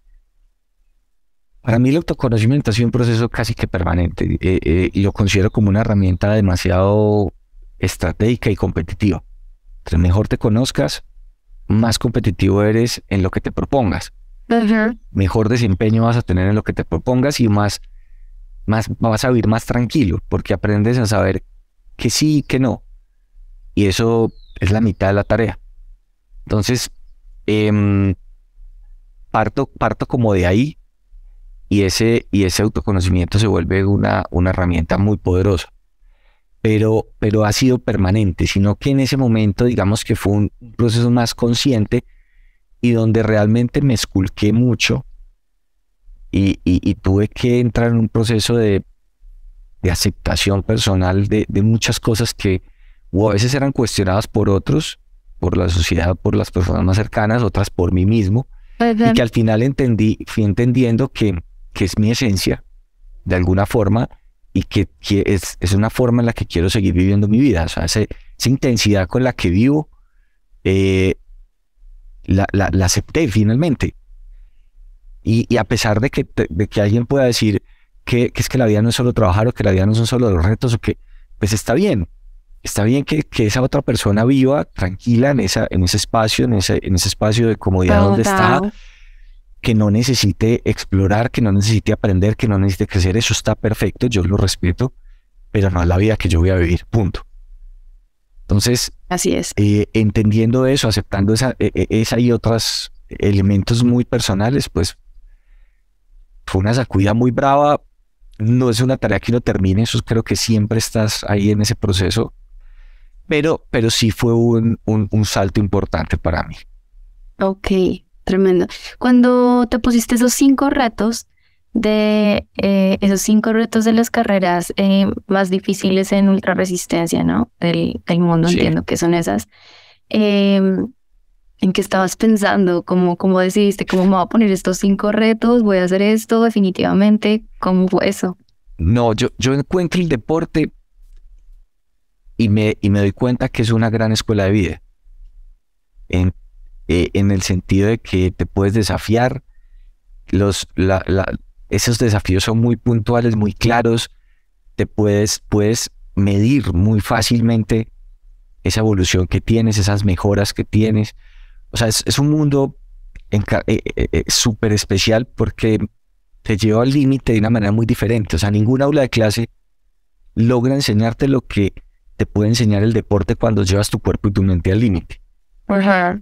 Para mí el autoconocimiento ha sido un proceso casi que permanente eh, eh, y lo considero como una herramienta demasiado estratégica y competitiva. Entre mejor te conozcas, más competitivo eres en lo que te propongas. Mejor desempeño vas a tener en lo que te propongas y más, más vas a vivir más tranquilo, porque aprendes a saber que sí y que no. Y eso es la mitad de la tarea. Entonces, em, parto, parto como de ahí y ese, y ese autoconocimiento se vuelve una, una herramienta muy poderosa pero, pero ha sido permanente, sino que en ese momento, digamos que fue un proceso más consciente y donde realmente me esculqué mucho y, y, tuve que entrar en un proceso de, de aceptación personal de, de, muchas cosas que o a veces eran cuestionadas por otros, por la sociedad, por las personas más cercanas, otras por mí mismo, y que al final entendí, fui entendiendo que, que es mi esencia, de alguna forma, y que, es, es, una forma en la que quiero seguir viviendo mi vida. O sea, esa intensidad con la que vivo, eh, la, la, acepté finalmente. Y, y, a pesar de que, de que alguien pueda decir que, que, es que la vida no es solo trabajar o que la vida no son solo los retos o que, pues está bien. Está bien que, que esa otra persona viva tranquila en, esa, en ese espacio, en ese, en ese espacio de comodidad donde está que no necesite explorar, que no necesite aprender, que no necesite crecer, eso está perfecto, yo lo respeto, pero no es la vida que yo voy a vivir, punto. Entonces, así es. Eh, entendiendo eso, aceptando esa, e, e, esa y otros elementos muy personales, pues fue una sacudida muy brava. No es una tarea que no termine, eso creo que siempre estás ahí en ese proceso, pero, pero sí fue un, un, un salto importante para mí. Ok, Tremendo. Cuando te pusiste esos cinco retos, de eh, esos cinco retos de las carreras eh, más difíciles en ultra resistencia, ¿no? Del, mundo, entiendo que son esas. Em, ¿En qué estabas pensando? ¿Cómo, ¿Cómo decidiste? ¿Cómo me voy a poner estos cinco retos? ¿Voy a hacer esto definitivamente? ¿Cómo fue eso? No, yo, yo encuentro el deporte y me, y me doy cuenta que es una gran escuela de vida. En eh, en el sentido de que te puedes desafiar. Los, esos desafíos son muy puntuales, muy claros. Te puedes, puedes medir muy fácilmente esa evolución que tienes, esas mejoras que tienes. O sea, es, un mundo eh, eh, súper especial porque te lleva al límite de una manera muy diferente. O sea, ninguna aula de clase logra enseñarte lo que te puede enseñar el deporte cuando llevas tu cuerpo y tu mente al límite.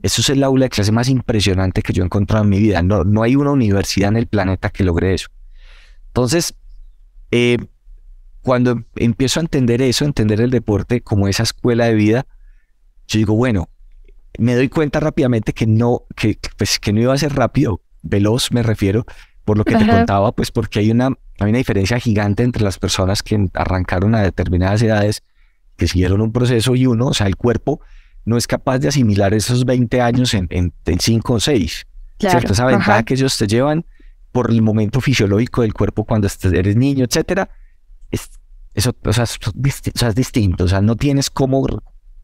Eso es el aula de clase más impresionante que yo he encontrado en mi vida. No, no hay una universidad en el planeta que logre eso. Entonces, eh, cuando empiezo a entender eso, entender el deporte como esa escuela de vida, yo digo, bueno, me doy cuenta rápidamente que no, que, pues, que no iba a ser rápido, veloz me refiero, por lo que te contaba, pues porque hay una, hay una diferencia gigante entre las personas que arrancaron a determinadas edades, que siguieron un proceso y uno, o sea, el cuerpo no es capaz de asimilar esos 20 años en, en, 5 o 6. ¿Cierto? Esa ventaja que ellos te llevan por el momento fisiológico del cuerpo cuando eres niño, etcétera, es, eso o sea, es, distinto. O sea, no tienes cómo,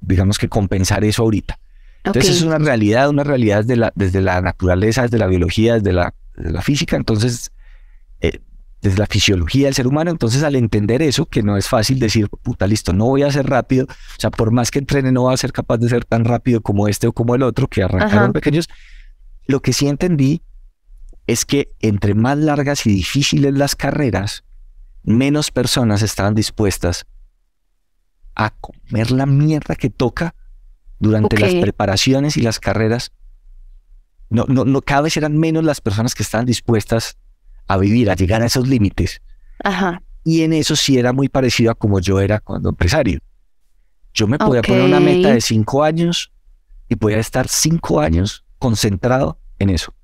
digamos que compensar eso ahorita. Entonces es una realidad, una realidad desde la, desde la naturaleza, desde la biología, desde la, la física. Entonces, eh, desde la fisiología del ser humano. Entonces, al entender eso, que no es fácil decir, puta, listo, no voy a ser rápido, o sea, por más que entrene, no va a ser capaz de ser tan rápido como este o como el otro, que arrancaron pequeños. Lo que sí entendí es que entre más largas y difíciles las carreras, menos personas estaban dispuestas a comer la mierda que toca durante las preparaciones y las carreras. No, no, no, cada vez eran menos las personas que estaban dispuestas a vivir, a llegar a esos límites. Ajá. Y en eso sí era muy parecido a como yo era cuando empresario. Yo me podía poner una meta de cinco años y podía estar cinco años concentrado en eso.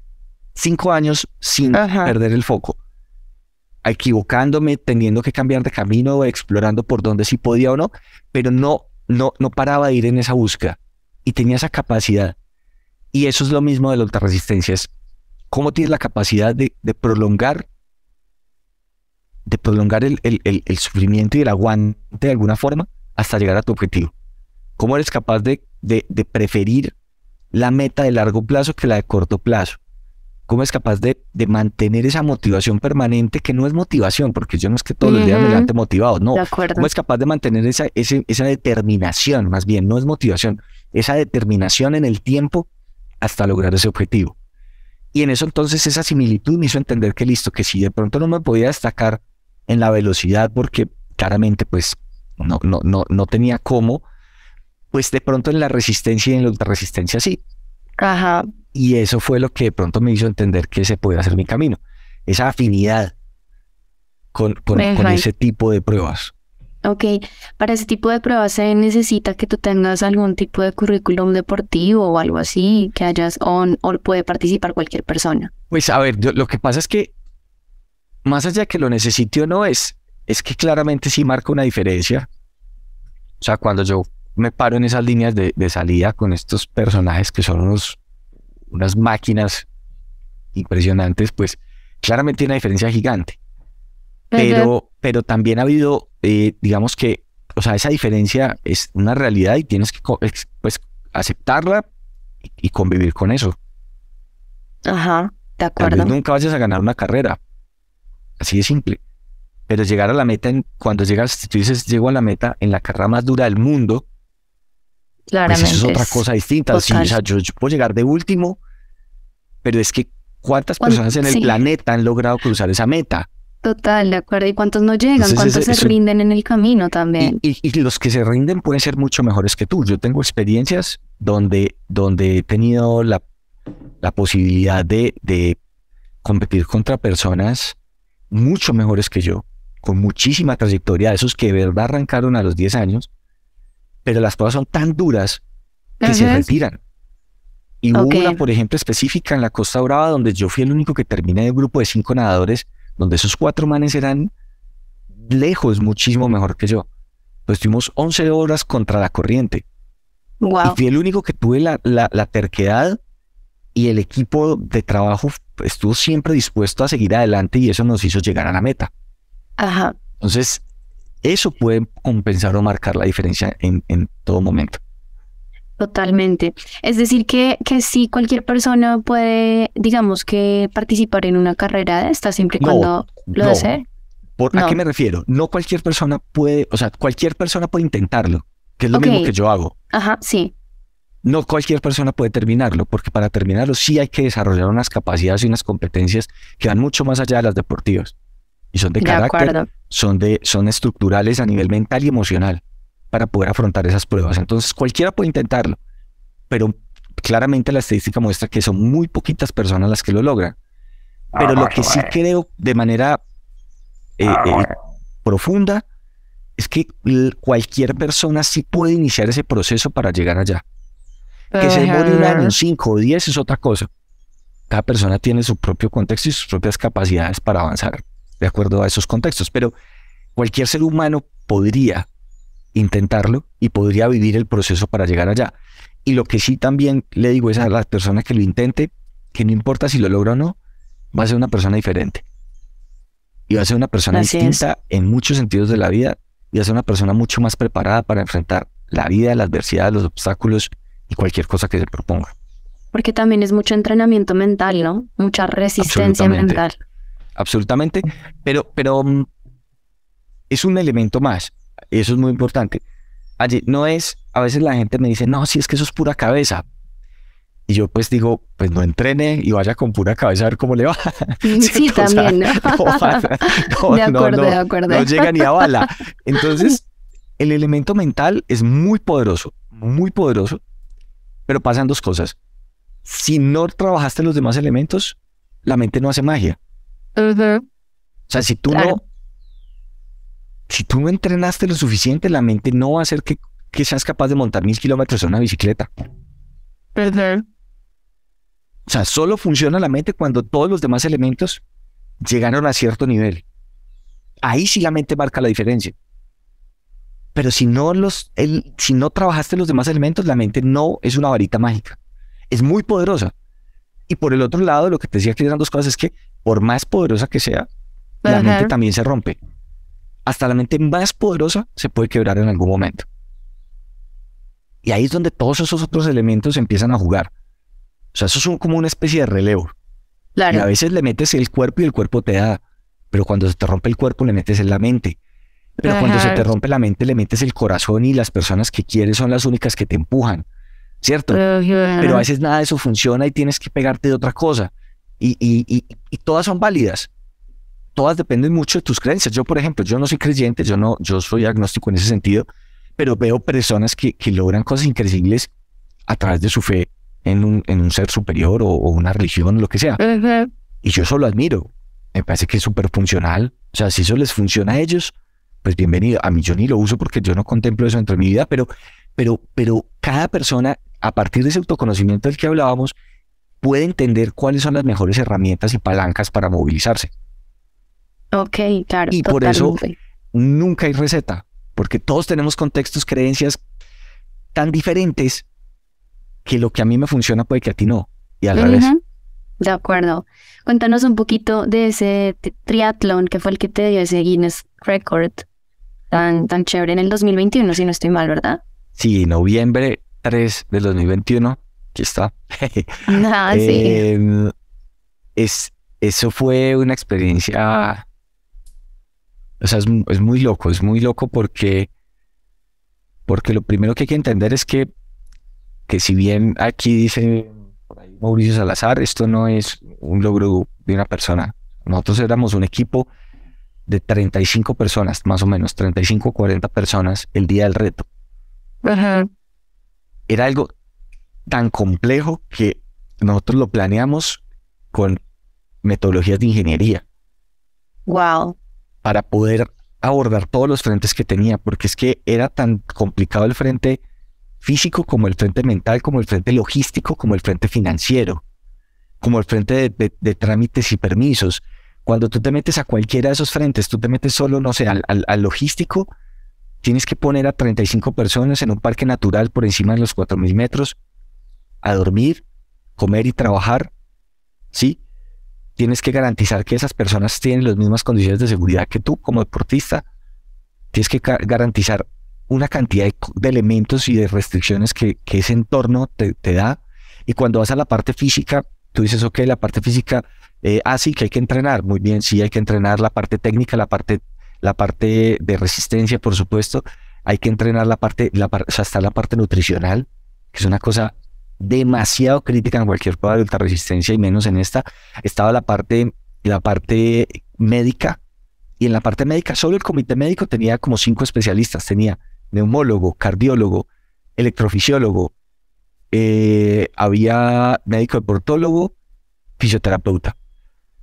Cinco años sin perder el foco. Equivocándome, teniendo que cambiar de camino, explorando por dónde sí podía o no, pero no, no, no paraba de ir en esa búsqueda. Y tenía esa capacidad. Y eso es lo mismo de la ultrarresistencia. Es cómo tienes la capacidad de, prolongar, de prolongar el, sufrimiento y el aguante de alguna forma hasta llegar a tu objetivo. ¿Cómo eres capaz de, preferir la meta de largo plazo que la de corto plazo? ¿Cómo eres capaz de, mantener esa motivación permanente que no es motivación? Porque yo no es que todos los días me levante motivado, no. ¿Cómo es capaz de mantener esa, esa determinación, más bien, no es motivación, esa determinación en el tiempo hasta lograr ese objetivo? Y en eso entonces esa similitud me hizo entender que listo, que si de pronto no me podía destacar en la velocidad porque claramente pues no, no, no, no tenía cómo, pues de pronto en la resistencia y en la ultrarresistencia sí. Ajá. Y eso fue lo que de pronto me hizo entender que ese podía ser mi camino. Esa afinidad con, con, con ese tipo de pruebas. Ok, para ese tipo de pruebas se necesita que tú tengas algún tipo de currículum deportivo o algo así, que hayas on o puede participar cualquier persona. Pues a ver, lo que pasa es que más allá de que lo necesite o no es, es que claramente sí marca una diferencia. O sea, cuando yo me paro en esas líneas de, salida con estos personajes que son unos, unas máquinas impresionantes, pues claramente hay una diferencia gigante. Pero, pero también ha habido, eh, digamos que, o sea, esa diferencia es una realidad y tienes que pues, aceptarla y, convivir con eso. Ajá, de acuerdo. Tal vez nunca vayas a ganar una carrera. Así de simple. Pero llegar a la meta, en, cuando llegas, si tú dices, llego a la meta en la carrera más dura del mundo, Claramente. Pues eso es otra cosa distinta. Sí, o sea, yo, puedo llegar de último, pero es que ¿cuántas personas en el planeta han logrado cruzar esa meta? Total, de acuerdo. ¿Y cuántos no llegan? ¿Cuántos se rinden en el camino también? Y, los que se rinden pueden ser mucho mejores que tú. Yo tengo experiencias donde, donde he tenido la, la posibilidad de, de competir contra personas mucho mejores que yo, con muchísima trayectoria, esos que de verdad arrancaron a los 10 años, pero las pruebas son tan duras que se retiran. Y hubo una, por ejemplo, específica en la Costa Brava, donde yo fui el único que terminé de un grupo de cinco nadadores donde esos cuatro manes eran lejos, muchísimo mejor que yo. Pues estuvimos 11 horas contra la corriente. Wow. Y fui el único que tuve la, la, terquedad y el equipo de trabajo estuvo siempre dispuesto a seguir adelante y eso nos hizo llegar a la meta. Ajá. Entonces, eso puede compensar o marcar la diferencia en, en todo momento. Totalmente. Es decir, que, que sí, cualquier persona puede, digamos, que participar en una carrera de esta siempre y cuando lo desee. ¿Por, ¿A qué me refiero? No cualquier persona puede, o sea, cualquier persona puede intentarlo, que es lo mismo que yo hago. Ajá, sí. No cualquier persona puede terminarlo, porque para terminarlo sí hay que desarrollar unas capacidades y unas competencias que van mucho más allá de las deportivas. Y son de, carácter, son, de, son estructurales a nivel mental y emocional para poder afrontar esas pruebas. Entonces cualquiera puede intentarlo, pero claramente la estadística muestra que son muy poquitas personas las que lo logran. Pero lo que sí creo de manera eh, eh, profunda es que cualquier persona sí puede iniciar ese proceso para llegar allá. Que se demore un año, cinco o diez es otra cosa. Cada persona tiene su propio contexto y sus propias capacidades para avanzar de acuerdo a esos contextos. Pero cualquier ser humano podría intentarlo y podría vivir el proceso para llegar allá. Y lo que sí también le digo es a la persona que lo intente, que no importa si lo logra o no, va a ser una persona diferente. Y va a ser una persona distinta en muchos sentidos de la vida y va a ser una persona mucho más preparada para enfrentar la vida, la adversidad, los obstáculos cualquier cosa que se proponga. Porque también es mucho entrenamiento mental, ¿no? Mucha resistencia mental. Absolutamente, pero, pero mm, es un elemento más, eso es muy importante. Allí no es, a veces la gente me dice, no, si es que eso es pura cabeza. Y yo pues digo, pues no entrene y vaya con pura cabeza a ver cómo le va. *laughs* *laughs* Sí, también. *laughs* de acuerdo, de acuerdo. No llega ni a bala. Entonces, el elemento mental es muy poderoso, muy poderoso, pero pasan dos cosas. Si no trabajaste los demás elementos, la mente no hace magia. O sea, si tú no si tú no entrenaste lo suficiente, la mente no va a hacer que, que seas capaz de montar mil kilómetros en una bicicleta. O sea, solo funciona la mente cuando todos los demás elementos llegaron a cierto nivel. Ahí sí la mente marca la diferencia. Pero si no, los, el, si no trabajaste los demás elementos, la mente no es una varita mágica. Es muy poderosa. Y por el otro lado, lo que te decía que eran dos cosas es que por más poderosa que sea, la mente también se rompe. Hasta la mente más poderosa se puede quebrar en algún momento. Y ahí es donde todos esos otros elementos empiezan a jugar. O sea, eso es como una especie de relevo. Y a veces le metes el cuerpo y el cuerpo te da. Pero cuando se te rompe el cuerpo, le metes en la mente. Pero cuando se te rompe la mente, le metes el corazón y las personas que quieres son las únicas que te empujan. ¿Cierto? Pero a veces nada de eso funciona y tienes que pegarte de otra cosa. Y, y, y, todas son válidas. Todas dependen mucho de tus creencias. Yo, por ejemplo, yo no soy creyente, yo no, yo soy agnóstico en ese sentido, pero veo personas que, que logran cosas increíbles a través de su fe en un, en un ser superior o, una religión, lo que sea. Y yo eso lo admiro. Me parece que es súper funcional. O sea, si eso les funciona a ellos, pues bienvenido. A mí yo ni lo uso porque yo no contemplo eso entre mi vida, pero, pero, pero cada persona, a partir de ese autoconocimiento del que hablábamos, puede entender cuáles son las mejores herramientas y palancas para movilizarse. Ok, claro. Y por eso nunca hay receta, porque todos tenemos contextos, creencias tan diferentes que lo que a mí me funciona puede que a ti no, y al revés. De acuerdo. Cuéntanos un poquito de ese triatlón que fue el que te dio ese Guinness Record tan, tan chévere en el 2021, si no estoy mal, ¿verdad? Sí, noviembre 3 del 2021. Aquí está. *laughs* Ah, sí. Em, es, eso fue una experiencia. O sea, es, es, muy loco, es muy loco porque, porque lo primero que hay que entender es que que si bien aquí dice Mauricio Salazar, esto no es un logro de una persona. Nosotros éramos un equipo de 35 personas, más o menos, 35 o 40 personas el día del reto. Era algo tan complejo que nosotros lo planeamos con metodologías de ingeniería. Wow. Para poder abordar todos los frentes que tenía, porque es que era tan complicado el frente físico, como el frente mental, como el frente logístico, como el frente financiero, como el frente de, trámites y permisos. Cuando tú te metes a cualquiera de esos frentes, tú te metes solo, no sé, al, al, logístico, tienes que poner a 35 personas en un parque natural por encima de los 4.000 metros a dormir, comer y trabajar, ¿sí? Tienes que garantizar que esas personas tienen las mismas condiciones de seguridad que tú como deportista. Tienes que garantizar una cantidad de, elementos y de restricciones que, ese entorno te, da. Y cuando vas a la parte física, tú dices, ok, la parte física, eh, ah, sí, que hay que entrenar. Muy bien, sí, hay que entrenar la parte técnica, la parte, la parte de resistencia, por supuesto. Hay que entrenar la parte, la, o sea, la parte nutricional, que es una cosa demasiado crítica en cualquier prueba de alta resistencia y menos en esta. Estaba la parte, la parte médica, y en la parte médica, solo el comité médico tenía como cinco especialistas. Tenía neumólogo, cardiólogo, electrofisiólogo, eh, había médico deportólogo, fisioterapeuta.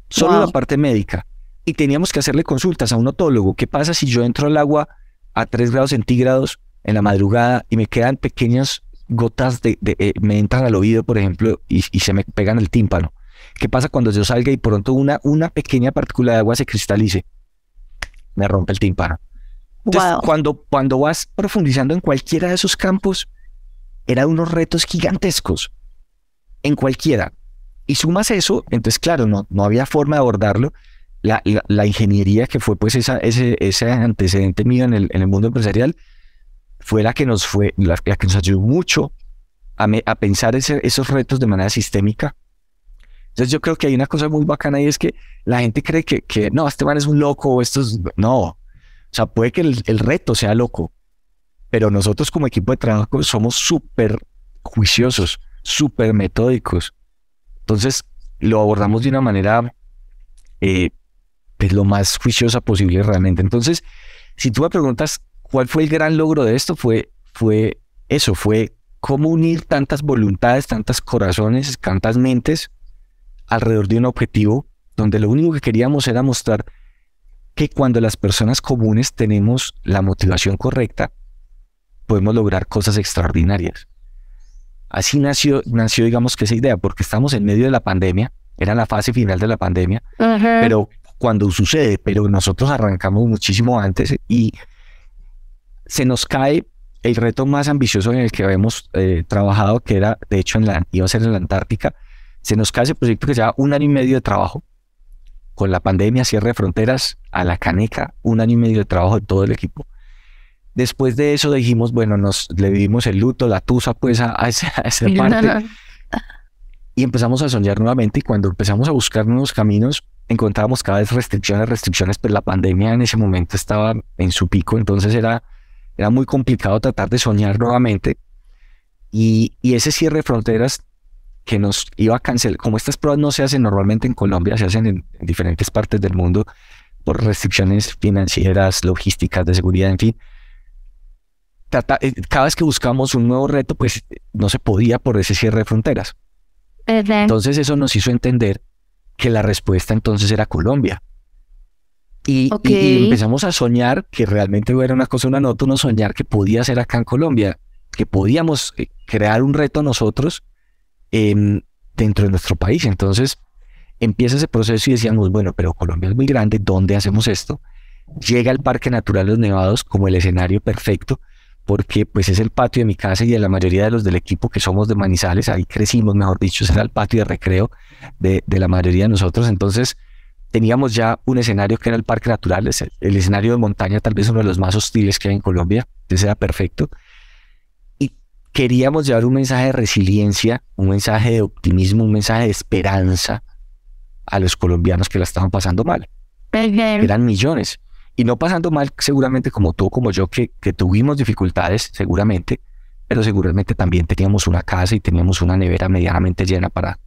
Solo la parte médica. Y teníamos que hacerle consultas a un otólogo. ¿Qué pasa si yo entro al agua a 3 grados centígrados en la madrugada y me quedan pequeñas gotas de, eh, me entran al oído, por ejemplo, y, se me pegan el tímpano? ¿Qué pasa cuando yo salga y pronto una, una pequeña partícula de agua se cristalice? Me rompe el tímpano cuando, cuando vas profundizando en cualquiera de esos campos, eran unos retos gigantescos. En cualquiera. Y sumas eso, entonces, claro, no, no había forma de abordarlo. La, la, ingeniería, que fue pues esa, ese, ese antecedente mío en el, en el mundo empresarial, fue la que nos fue, la, que nos ayudó mucho a, pensar esos retos de manera sistémica. Entonces yo creo que hay una cosa muy bacana y es que la gente cree que, que no, este man es un loco esto es... No, o sea, puede que el, el reto sea loco, pero nosotros como equipo de trabajo somos súper juiciosos, súper metódicos. Entonces lo abordamos de una manera eh, pues, lo más juiciosa posible realmente. Entonces, si tú me preguntas cuál fue el gran logro de esto, fue, fue eso, fue cómo unir tantas voluntades, tantas corazones, tantas mentes alrededor de un objetivo donde lo único que queríamos era mostrar que cuando las personas comunes tenemos la motivación correcta, podemos lograr cosas extraordinarias. Así nació, nació, digamos que esa idea, porque estamos en medio de la pandemia, era la fase final de la pandemia, pero cuando sucede, pero nosotros arrancamos muchísimo antes y se nos cae el reto más ambicioso en el que habíamos eh, trabajado, que era, de hecho, en la, iba a ser en la Antártica, se nos cae ese proyecto que lleva un año y medio de trabajo, con la pandemia, cierre de fronteras, a la caneca, un año y medio de trabajo de todo el equipo. Después de eso dijimos, bueno, nos le vivimos el luto, la tusa, pues a, esa, *laughs* parte. Y empezamos a soñar nuevamente y cuando empezamos a buscar nuevos caminos, encontrábamos cada vez restricciones, restricciones, pues la pandemia en ese momento estaba en su pico, entonces era, era muy complicado tratar de soñar nuevamente. Y, y ese cierre de fronteras que nos iba a cancelar, como estas pruebas no se hacen normalmente en Colombia, se hacen en diferentes partes del mundo por restricciones financieras, logísticas, de seguridad, en fin, eh, cada vez que buscamos un nuevo reto, pues no se podía por ese cierre de fronteras. Entonces eso nos hizo entender que la respuesta entonces era Colombia. Y, empezamos a soñar que realmente era una cosa, una nota, uno soñar que podía ser acá en Colombia, que podíamos eh, crear un reto nosotros em, dentro de nuestro país. Entonces empieza ese proceso y decíamos, bueno, pero Colombia es muy grande, ¿dónde hacemos esto? Llega el Parque Natural de los Nevados como el escenario perfecto porque pues es el patio de mi casa y de la mayoría de los del equipo que somos de Manizales, ahí crecimos, mejor dicho, ese era el patio de recreo de, la mayoría de nosotros, entonces teníamos ya un escenario que era el Parque Natural, el, escenario de montaña tal vez uno de los más hostiles que hay en Colombia, ese era perfecto, y queríamos llevar un mensaje de resiliencia, un mensaje de optimismo, un mensaje de esperanza a los colombianos que la estaban pasando mal. Eran millones. Y no pasando mal seguramente como tú, como yo, que, que tuvimos dificultades seguramente, pero seguramente también teníamos una casa y teníamos una nevera medianamente llena para,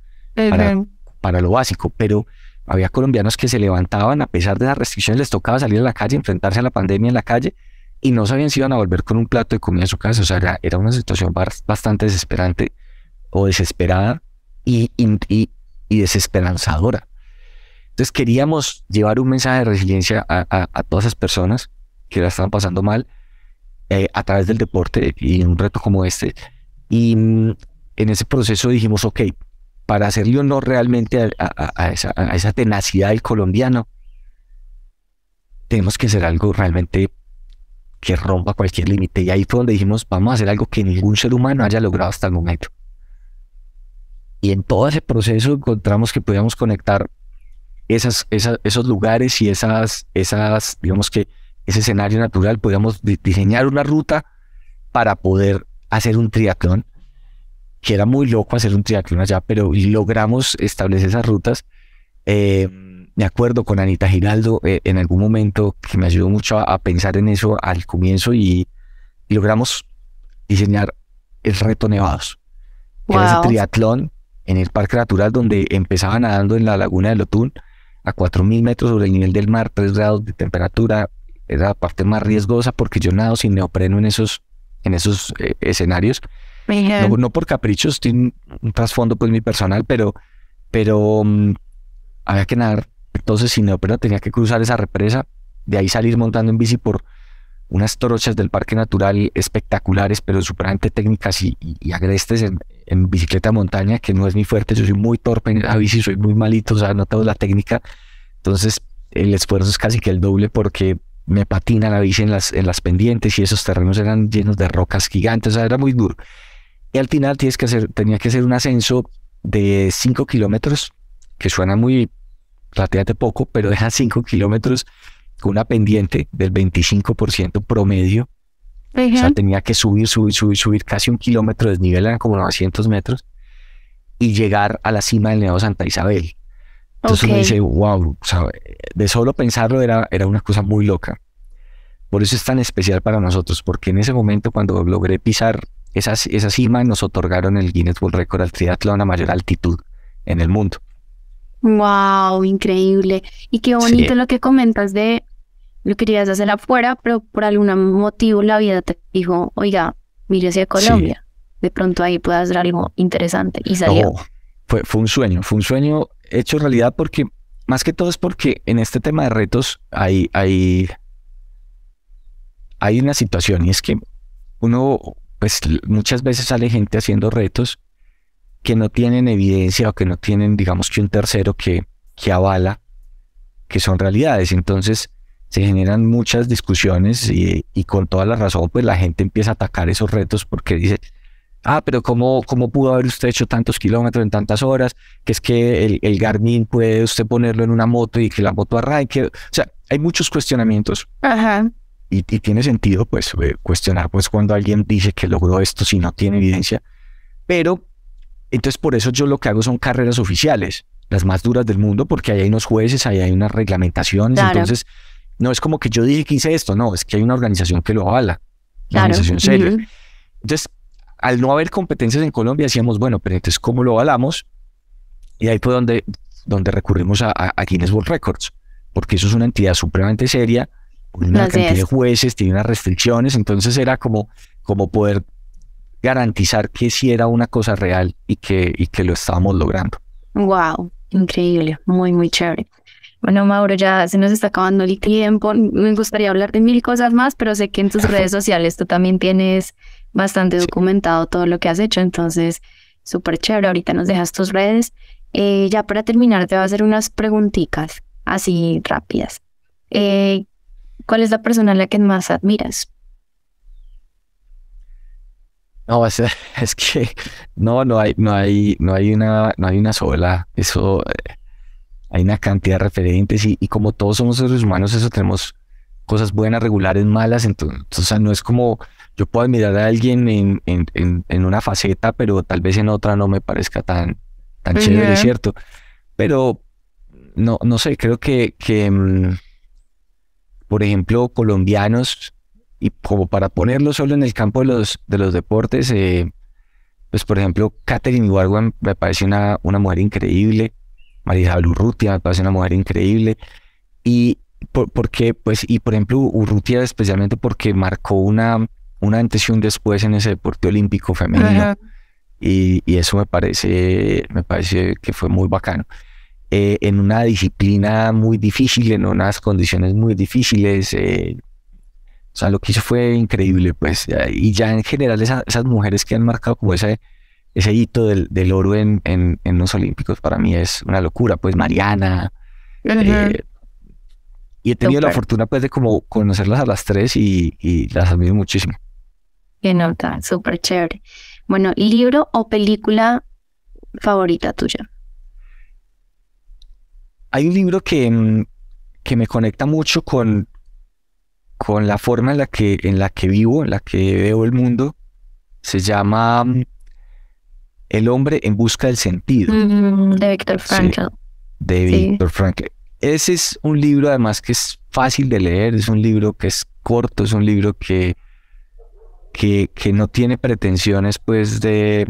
para, lo básico, pero había colombianos que se levantaban a pesar de las restricciones, les tocaba salir a la calle, enfrentarse a la pandemia en la calle y no sabían si iban a volver con un plato de comida a su casa, o sea, era, era una situación bastante desesperante o desesperada y, y, y desesperanzadora. Entonces queríamos llevar un mensaje de resiliencia a, todas esas personas que la estaban pasando mal eh, a través del deporte y un reto como este. Y mm, en ese proceso dijimos, ok, para hacerle honor realmente a, esa, a esa tenacidad del colombiano, tenemos que hacer algo realmente que rompa cualquier límite. Y ahí fue donde dijimos, vamos a hacer algo que ningún ser humano haya logrado hasta el momento. Y en todo ese proceso encontramos que podíamos conectar esas, esos lugares y esas, esas, digamos que ese escenario natural, podíamos diseñar una ruta para poder hacer un triatlón, que era muy loco hacer un triatlón allá, pero logramos establecer esas rutas. Eh, me acuerdo con Anita Giraldo eh, en algún momento que me ayudó mucho a, pensar en eso al comienzo y, logramos diseñar el reto Nevados. Que era ese triatlón en el Parque Natural donde empezaba nadando en la laguna de Lotún a 4.000 metros sobre el nivel del mar, 3 grados de temperatura, era la parte más riesgosa porque yo nado sin neopreno en esos, en esos eh, escenarios. No, por caprichos, tiene un, trasfondo pues mi personal, pero, pero mm, había que nadar. Entonces sin neopreno tenía que cruzar esa represa, de ahí salir montando en bici por unas trochas del parque natural espectaculares, pero superamente técnicas y, agrestes en, bicicleta montaña, que no es mi fuerte, yo soy muy torpe en la bici, soy muy malito, o sea, no tengo la técnica, entonces el esfuerzo es casi que el doble porque me patina la bici en las, en las pendientes y esos terrenos eran llenos de rocas gigantes, o sea, era muy duro. Y al final tienes que hacer, tenía que hacer un ascenso de 5 kilómetros, que suena muy relativamente poco, pero deja 5 kilómetros con una pendiente del 25% promedio O sea, tenía que subir, subir, subir, subir casi un kilómetro de desnivel, eran como 900 metros, y llegar a la cima del Nevado Santa Isabel. Entonces uno dice, wow, o sea, de solo pensarlo era, era una cosa muy loca. Por eso es tan especial para nosotros, porque en ese momento cuando logré pisar esa, esa cima nos otorgaron el Guinness World Record al triatlón a mayor altitud en el mundo. Wow, increíble. Y qué bonito lo que comentas de lo querías hacer afuera, pero por algún motivo la vida te dijo, oiga, mire hacia Colombia. De pronto ahí puedas hacer algo interesante y salió. fue, fue un sueño, fue un sueño hecho realidad porque, más que todo es porque en este tema de retos hay, hay hay una situación y es que uno, pues muchas veces sale gente haciendo retos que no tienen evidencia o que no tienen, digamos que un tercero que, que avala que son realidades. Entonces se generan muchas discusiones y, con toda la razón, pues la gente empieza a atacar esos retos porque dice, ah, pero ¿cómo, cómo pudo haber usted hecho tantos kilómetros en tantas horas? Que es que el, el Garmin puede usted ponerlo en una moto y que la moto arranque. O sea, hay muchos cuestionamientos. Ajá y, tiene sentido pues eh, cuestionar pues cuando alguien dice que logró esto si no tiene evidencia, pero entonces por eso yo lo que hago son carreras oficiales, las más duras del mundo, porque ahí hay unos jueces, ahí hay unas reglamentaciones, entonces no es como que yo dije que hice esto, no, es que hay una organización que lo avala, una organización seria. Entonces, al no haber competencias en Colombia, decíamos, bueno, pero entonces, ¿cómo lo avalamos? Y ahí fue donde, donde recurrimos a, a Guinness World Records, porque eso es una entidad supremamente seria, una cantidad de jueces, tiene unas restricciones, entonces era como, como poder garantizar que sí era una cosa real y que, y que lo estábamos logrando. Wow, increíble, muy, muy chévere. Bueno, Mauro, ya se nos está acabando el tiempo. Me gustaría hablar de mil cosas más, pero sé que en tus redes *laughs* sociales tú también tienes bastante documentado todo lo que has hecho, entonces súper chévere. Ahorita nos dejas tus redes. Eh, ya para terminar, te voy a hacer unas preguntitas así rápidas. Eh, ¿Cuál es la persona a la que más admiras? No, *laughs* es, que no, no hay, no hay, no hay una, no hay una sola. Eso eh, hay una cantidad de referentes y, como todos somos seres humanos, eso tenemos cosas buenas, regulares, malas. Entonces, no es como yo puedo admirar a alguien en, en, en, una faceta, pero tal vez en otra no me parezca tan, tan chévere, ¿cierto? Pero no, no sé, creo que, que mm, por ejemplo, colombianos, y como para ponerlo solo en el campo de los, de los deportes, eh, pues por ejemplo, Katherine Ibargüen me parece una, una mujer increíble, María Urrutia me parece una mujer increíble, y por, porque, pues, y por ejemplo, Urrutia especialmente porque marcó una, una antes y un después en ese deporte olímpico femenino. Y, y, eso me parece, me parece que fue muy bacano. Eh, en una disciplina muy difícil, en unas condiciones muy difíciles. Eh, o sea, lo que hizo fue increíble, pues. Y ya en general esas mujeres que han marcado como ese, ese hito del, del oro en, en, en, los Olímpicos, para mí es una locura. Pues Mariana. Eh, y he tenido la fortuna pues de como conocerlas a las tres y, y las admiro muchísimo. Qué nota, súper chévere. Bueno, libro o película favorita tuya hay un libro que, mm, que me conecta mucho con, con la forma en la, que, en la que vivo, en la que veo el mundo. Se llama mm, El hombre en busca del sentido. Mm, de Víctor Frankl. de Víctor Frankl. Ese es un libro además que es fácil de leer, es un libro que es corto, es un libro que, que, que no tiene pretensiones pues de,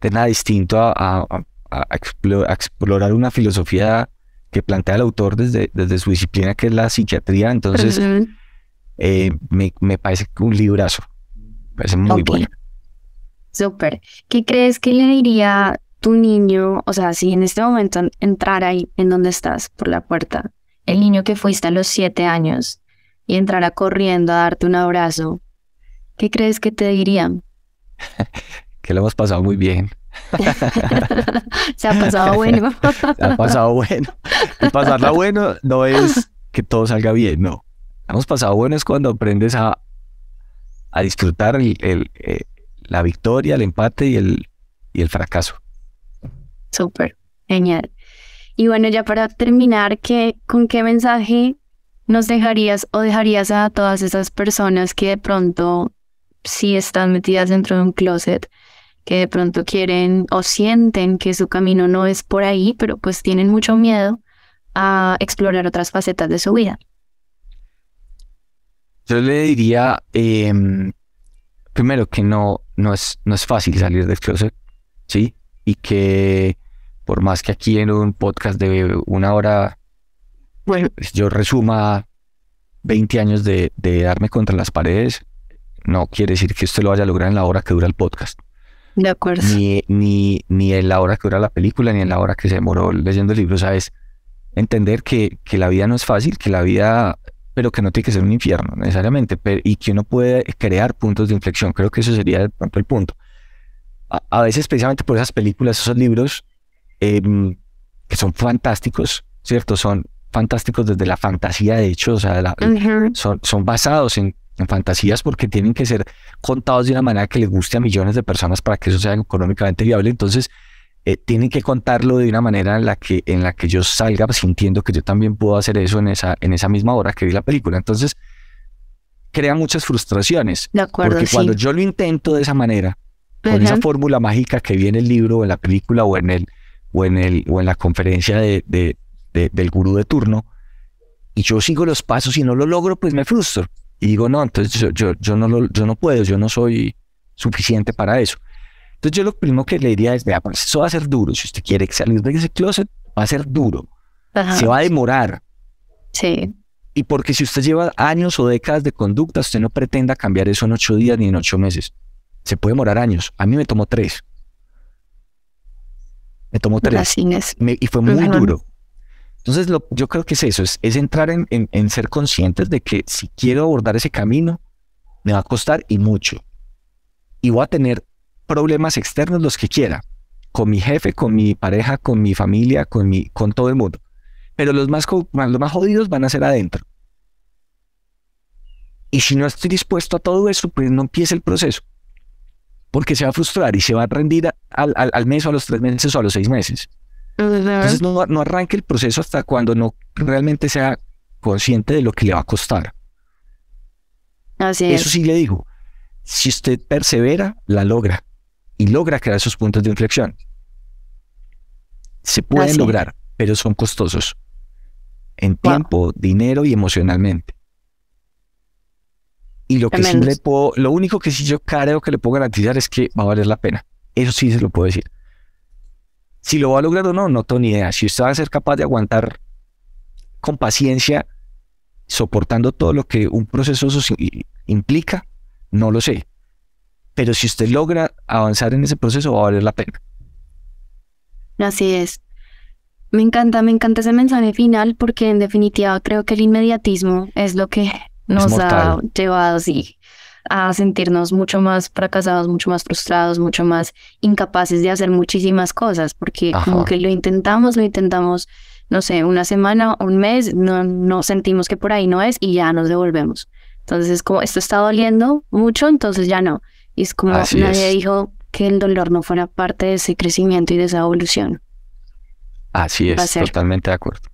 de nada distinto a, a, a, explorar una filosofía que plantea el autor desde, desde su disciplina, que es la psiquiatría. Entonces, eh, me, me, parece un librazo. Me parece muy bueno. Súper. ¿Qué crees que le diría tu niño? O sea, si en este momento entrara ahí en donde estás, por la puerta, el niño que fuiste a los siete años y entrara corriendo a darte un abrazo, ¿qué crees que te dirían? *laughs* que lo hemos pasado muy bien. *laughs* Se ha *laughs* pasado bueno. Se ha pasado bueno. Y pasarla bueno no es que todo salga bien, no. Hemos pasado bueno es cuando aprendes a, a disfrutar el, eh, la victoria, el empate y el, y el fracaso. Súper, genial. Y bueno, ya para terminar, ¿qué, ¿con qué mensaje nos dejarías o dejarías a todas esas personas que de pronto sí están metidas dentro de un closet, que de pronto quieren o sienten que su camino no es por ahí, pero pues tienen mucho miedo a explorar otras facetas de su vida. Yo le diría, em, primero, que no, no, es, no es fácil salir del closet, ¿sí? Y que por más que aquí en un podcast de una hora, bueno, yo resuma 20 años de, de darme contra las paredes, no quiere decir que usted lo vaya a lograr en la hora que dura el podcast. De acuerdo. Ni, ni, ni en la hora que dura la película, ni en la hora que se demoró leyendo el libro, ¿sabes? Entender que, que la vida no es fácil, que la vida pero que no tiene que ser un infierno necesariamente, y que uno puede crear puntos de inflexión. Creo que eso sería de pronto el punto. A, veces, precisamente por esas películas, esos libros, em, que son fantásticos, ¿cierto? Son fantásticos desde la fantasía, de hecho, o sea, son, son basados en, en, fantasías porque tienen que ser contados de una manera que les guste a millones de personas para que eso sea económicamente viable. Entonces, eh, tienen que contarlo de una manera en la que en la que yo salga sintiendo que yo también puedo hacer eso en esa en esa misma hora que vi la película. Entonces crea muchas frustraciones. De acuerdo, porque cuando yo lo intento de esa manera, con esa fórmula mágica que vi en el libro o en la película o en el o en el o en la conferencia de, de, del gurú de turno y yo sigo los pasos y no lo logro, pues me frustro y digo no, entonces yo, yo, yo no lo, yo no puedo, yo no soy suficiente para eso. Entonces yo lo primero que le diría es, vea, pues eso va a ser duro. Si usted quiere salir de ese closet, va a ser duro. Se va a demorar. Sí. Y porque si usted lleva años o décadas de conducta, usted no pretenda cambiar eso en ocho días ni en ocho meses. Se puede demorar años. A mí me tomó tres. Me tomó tres. y fue muy duro. Entonces lo, yo creo que es eso, es, entrar en, ser conscientes de que si quiero abordar ese camino, me va a costar y mucho. Y voy a tener problemas externos los que quiera, con mi jefe, con mi pareja, con mi familia, con, todo el mundo. Pero los más, los más jodidos van a ser adentro. Y si no estoy dispuesto a todo eso, pues no empiece el proceso. Porque se va a frustrar y se va a rendir al, al, mes o a los tres meses o a los seis meses. Entonces no, no arranque el proceso hasta cuando no realmente sea consciente de lo que le va a costar. Así Eso sí le digo. Si usted persevera, la logra y logra crear esos puntos de inflexión. Se pueden lograr, pero son costosos en tiempo, dinero y emocionalmente. Y lo que sí le puedo, lo único que sí yo creo que le puedo garantizar es que va a valer la pena. Eso sí se lo puedo decir. Si lo va a lograr o no, no tengo ni idea. Si usted va a ser capaz de aguantar con paciencia, soportando todo lo que un proceso implica, no lo sé. Pero si usted logra avanzar en ese proceso, va a valer la pena. Así es. Me encanta, me encanta ese mensaje final porque en definitiva creo que el inmediatismo es lo que nos ha llevado así a sentirnos mucho más fracasados, mucho más frustrados, mucho más incapaces de hacer muchísimas cosas, porque como que lo intentamos, lo intentamos, no sé, una semana, un mes, no, no sentimos que por ahí no es y ya nos devolvemos. Entonces es como, esto está doliendo mucho, entonces ya no. Y es como nadie dijo que el dolor no fuera parte de ese crecimiento y de esa evolución. Así es, totalmente de acuerdo.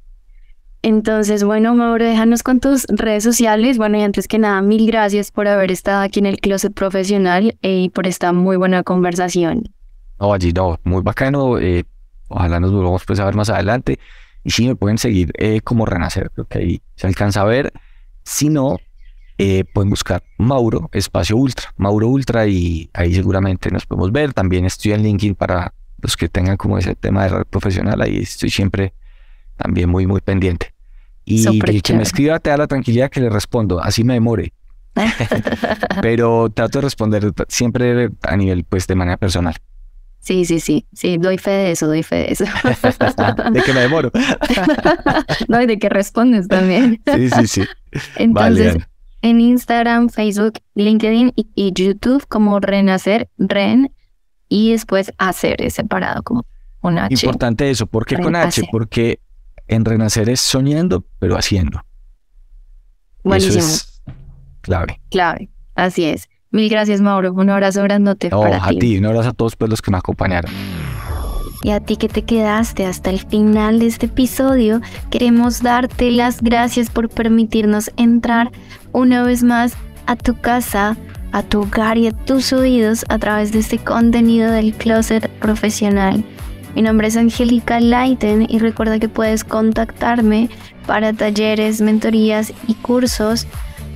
Entonces, bueno, Mauro, déjanos con tus redes sociales. Bueno, y antes que nada, mil gracias por haber estado aquí en el Closet Profesional eh, y por esta muy buena conversación. No, allí no, muy bacano. Eh, ojalá nos volvamos pues a ver más adelante. Y sí, me pueden seguir eh, como Renacer, creo que ahí se alcanza a ver. Si no, eh, pueden buscar Mauro Espacio Ultra, Mauro Ultra y ahí seguramente nos podemos ver. También estoy en LinkedIn para los que tengan como ese tema de red profesional, ahí estoy siempre también muy, muy pendiente. Y el que me escriba te da la tranquilidad que le respondo, así me demore. *laughs* Pero trato de responder siempre a nivel, pues, de manera personal. Sí, sí, sí, sí, doy fe de eso, doy fe de eso. *laughs* de que me demoro. *laughs* no, y de que respondes también. sí, sí, sí. Entonces, en Instagram, Facebook, LinkedIn y, YouTube como Renacer, Ren, y después Hacer es separado como un H. Importante eso, ¿por qué con H? Porque en Renacer es soñando, pero haciendo. Buenísimo. Eso es clave. Clave, así es. Mil gracias, Mauro. Un abrazo grandote no, para a ti. Un abrazo a todos pues, los que me acompañaron. Y a ti que te quedaste hasta el final de este episodio, queremos darte las gracias por permitirnos entrar una vez más a tu casa, a tu hogar y a tus oídos a través de este contenido del closet profesional. Mi nombre es Angélica Leiten y recuerda que puedes contactarme para talleres, mentorías y cursos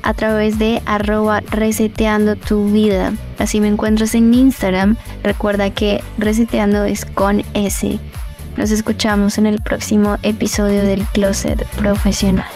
a través de arroba reseteando tu vida. Así me encuentras en Instagram. Recuerda que reseteando es con S. Nos escuchamos en el próximo episodio del Closet Profesional.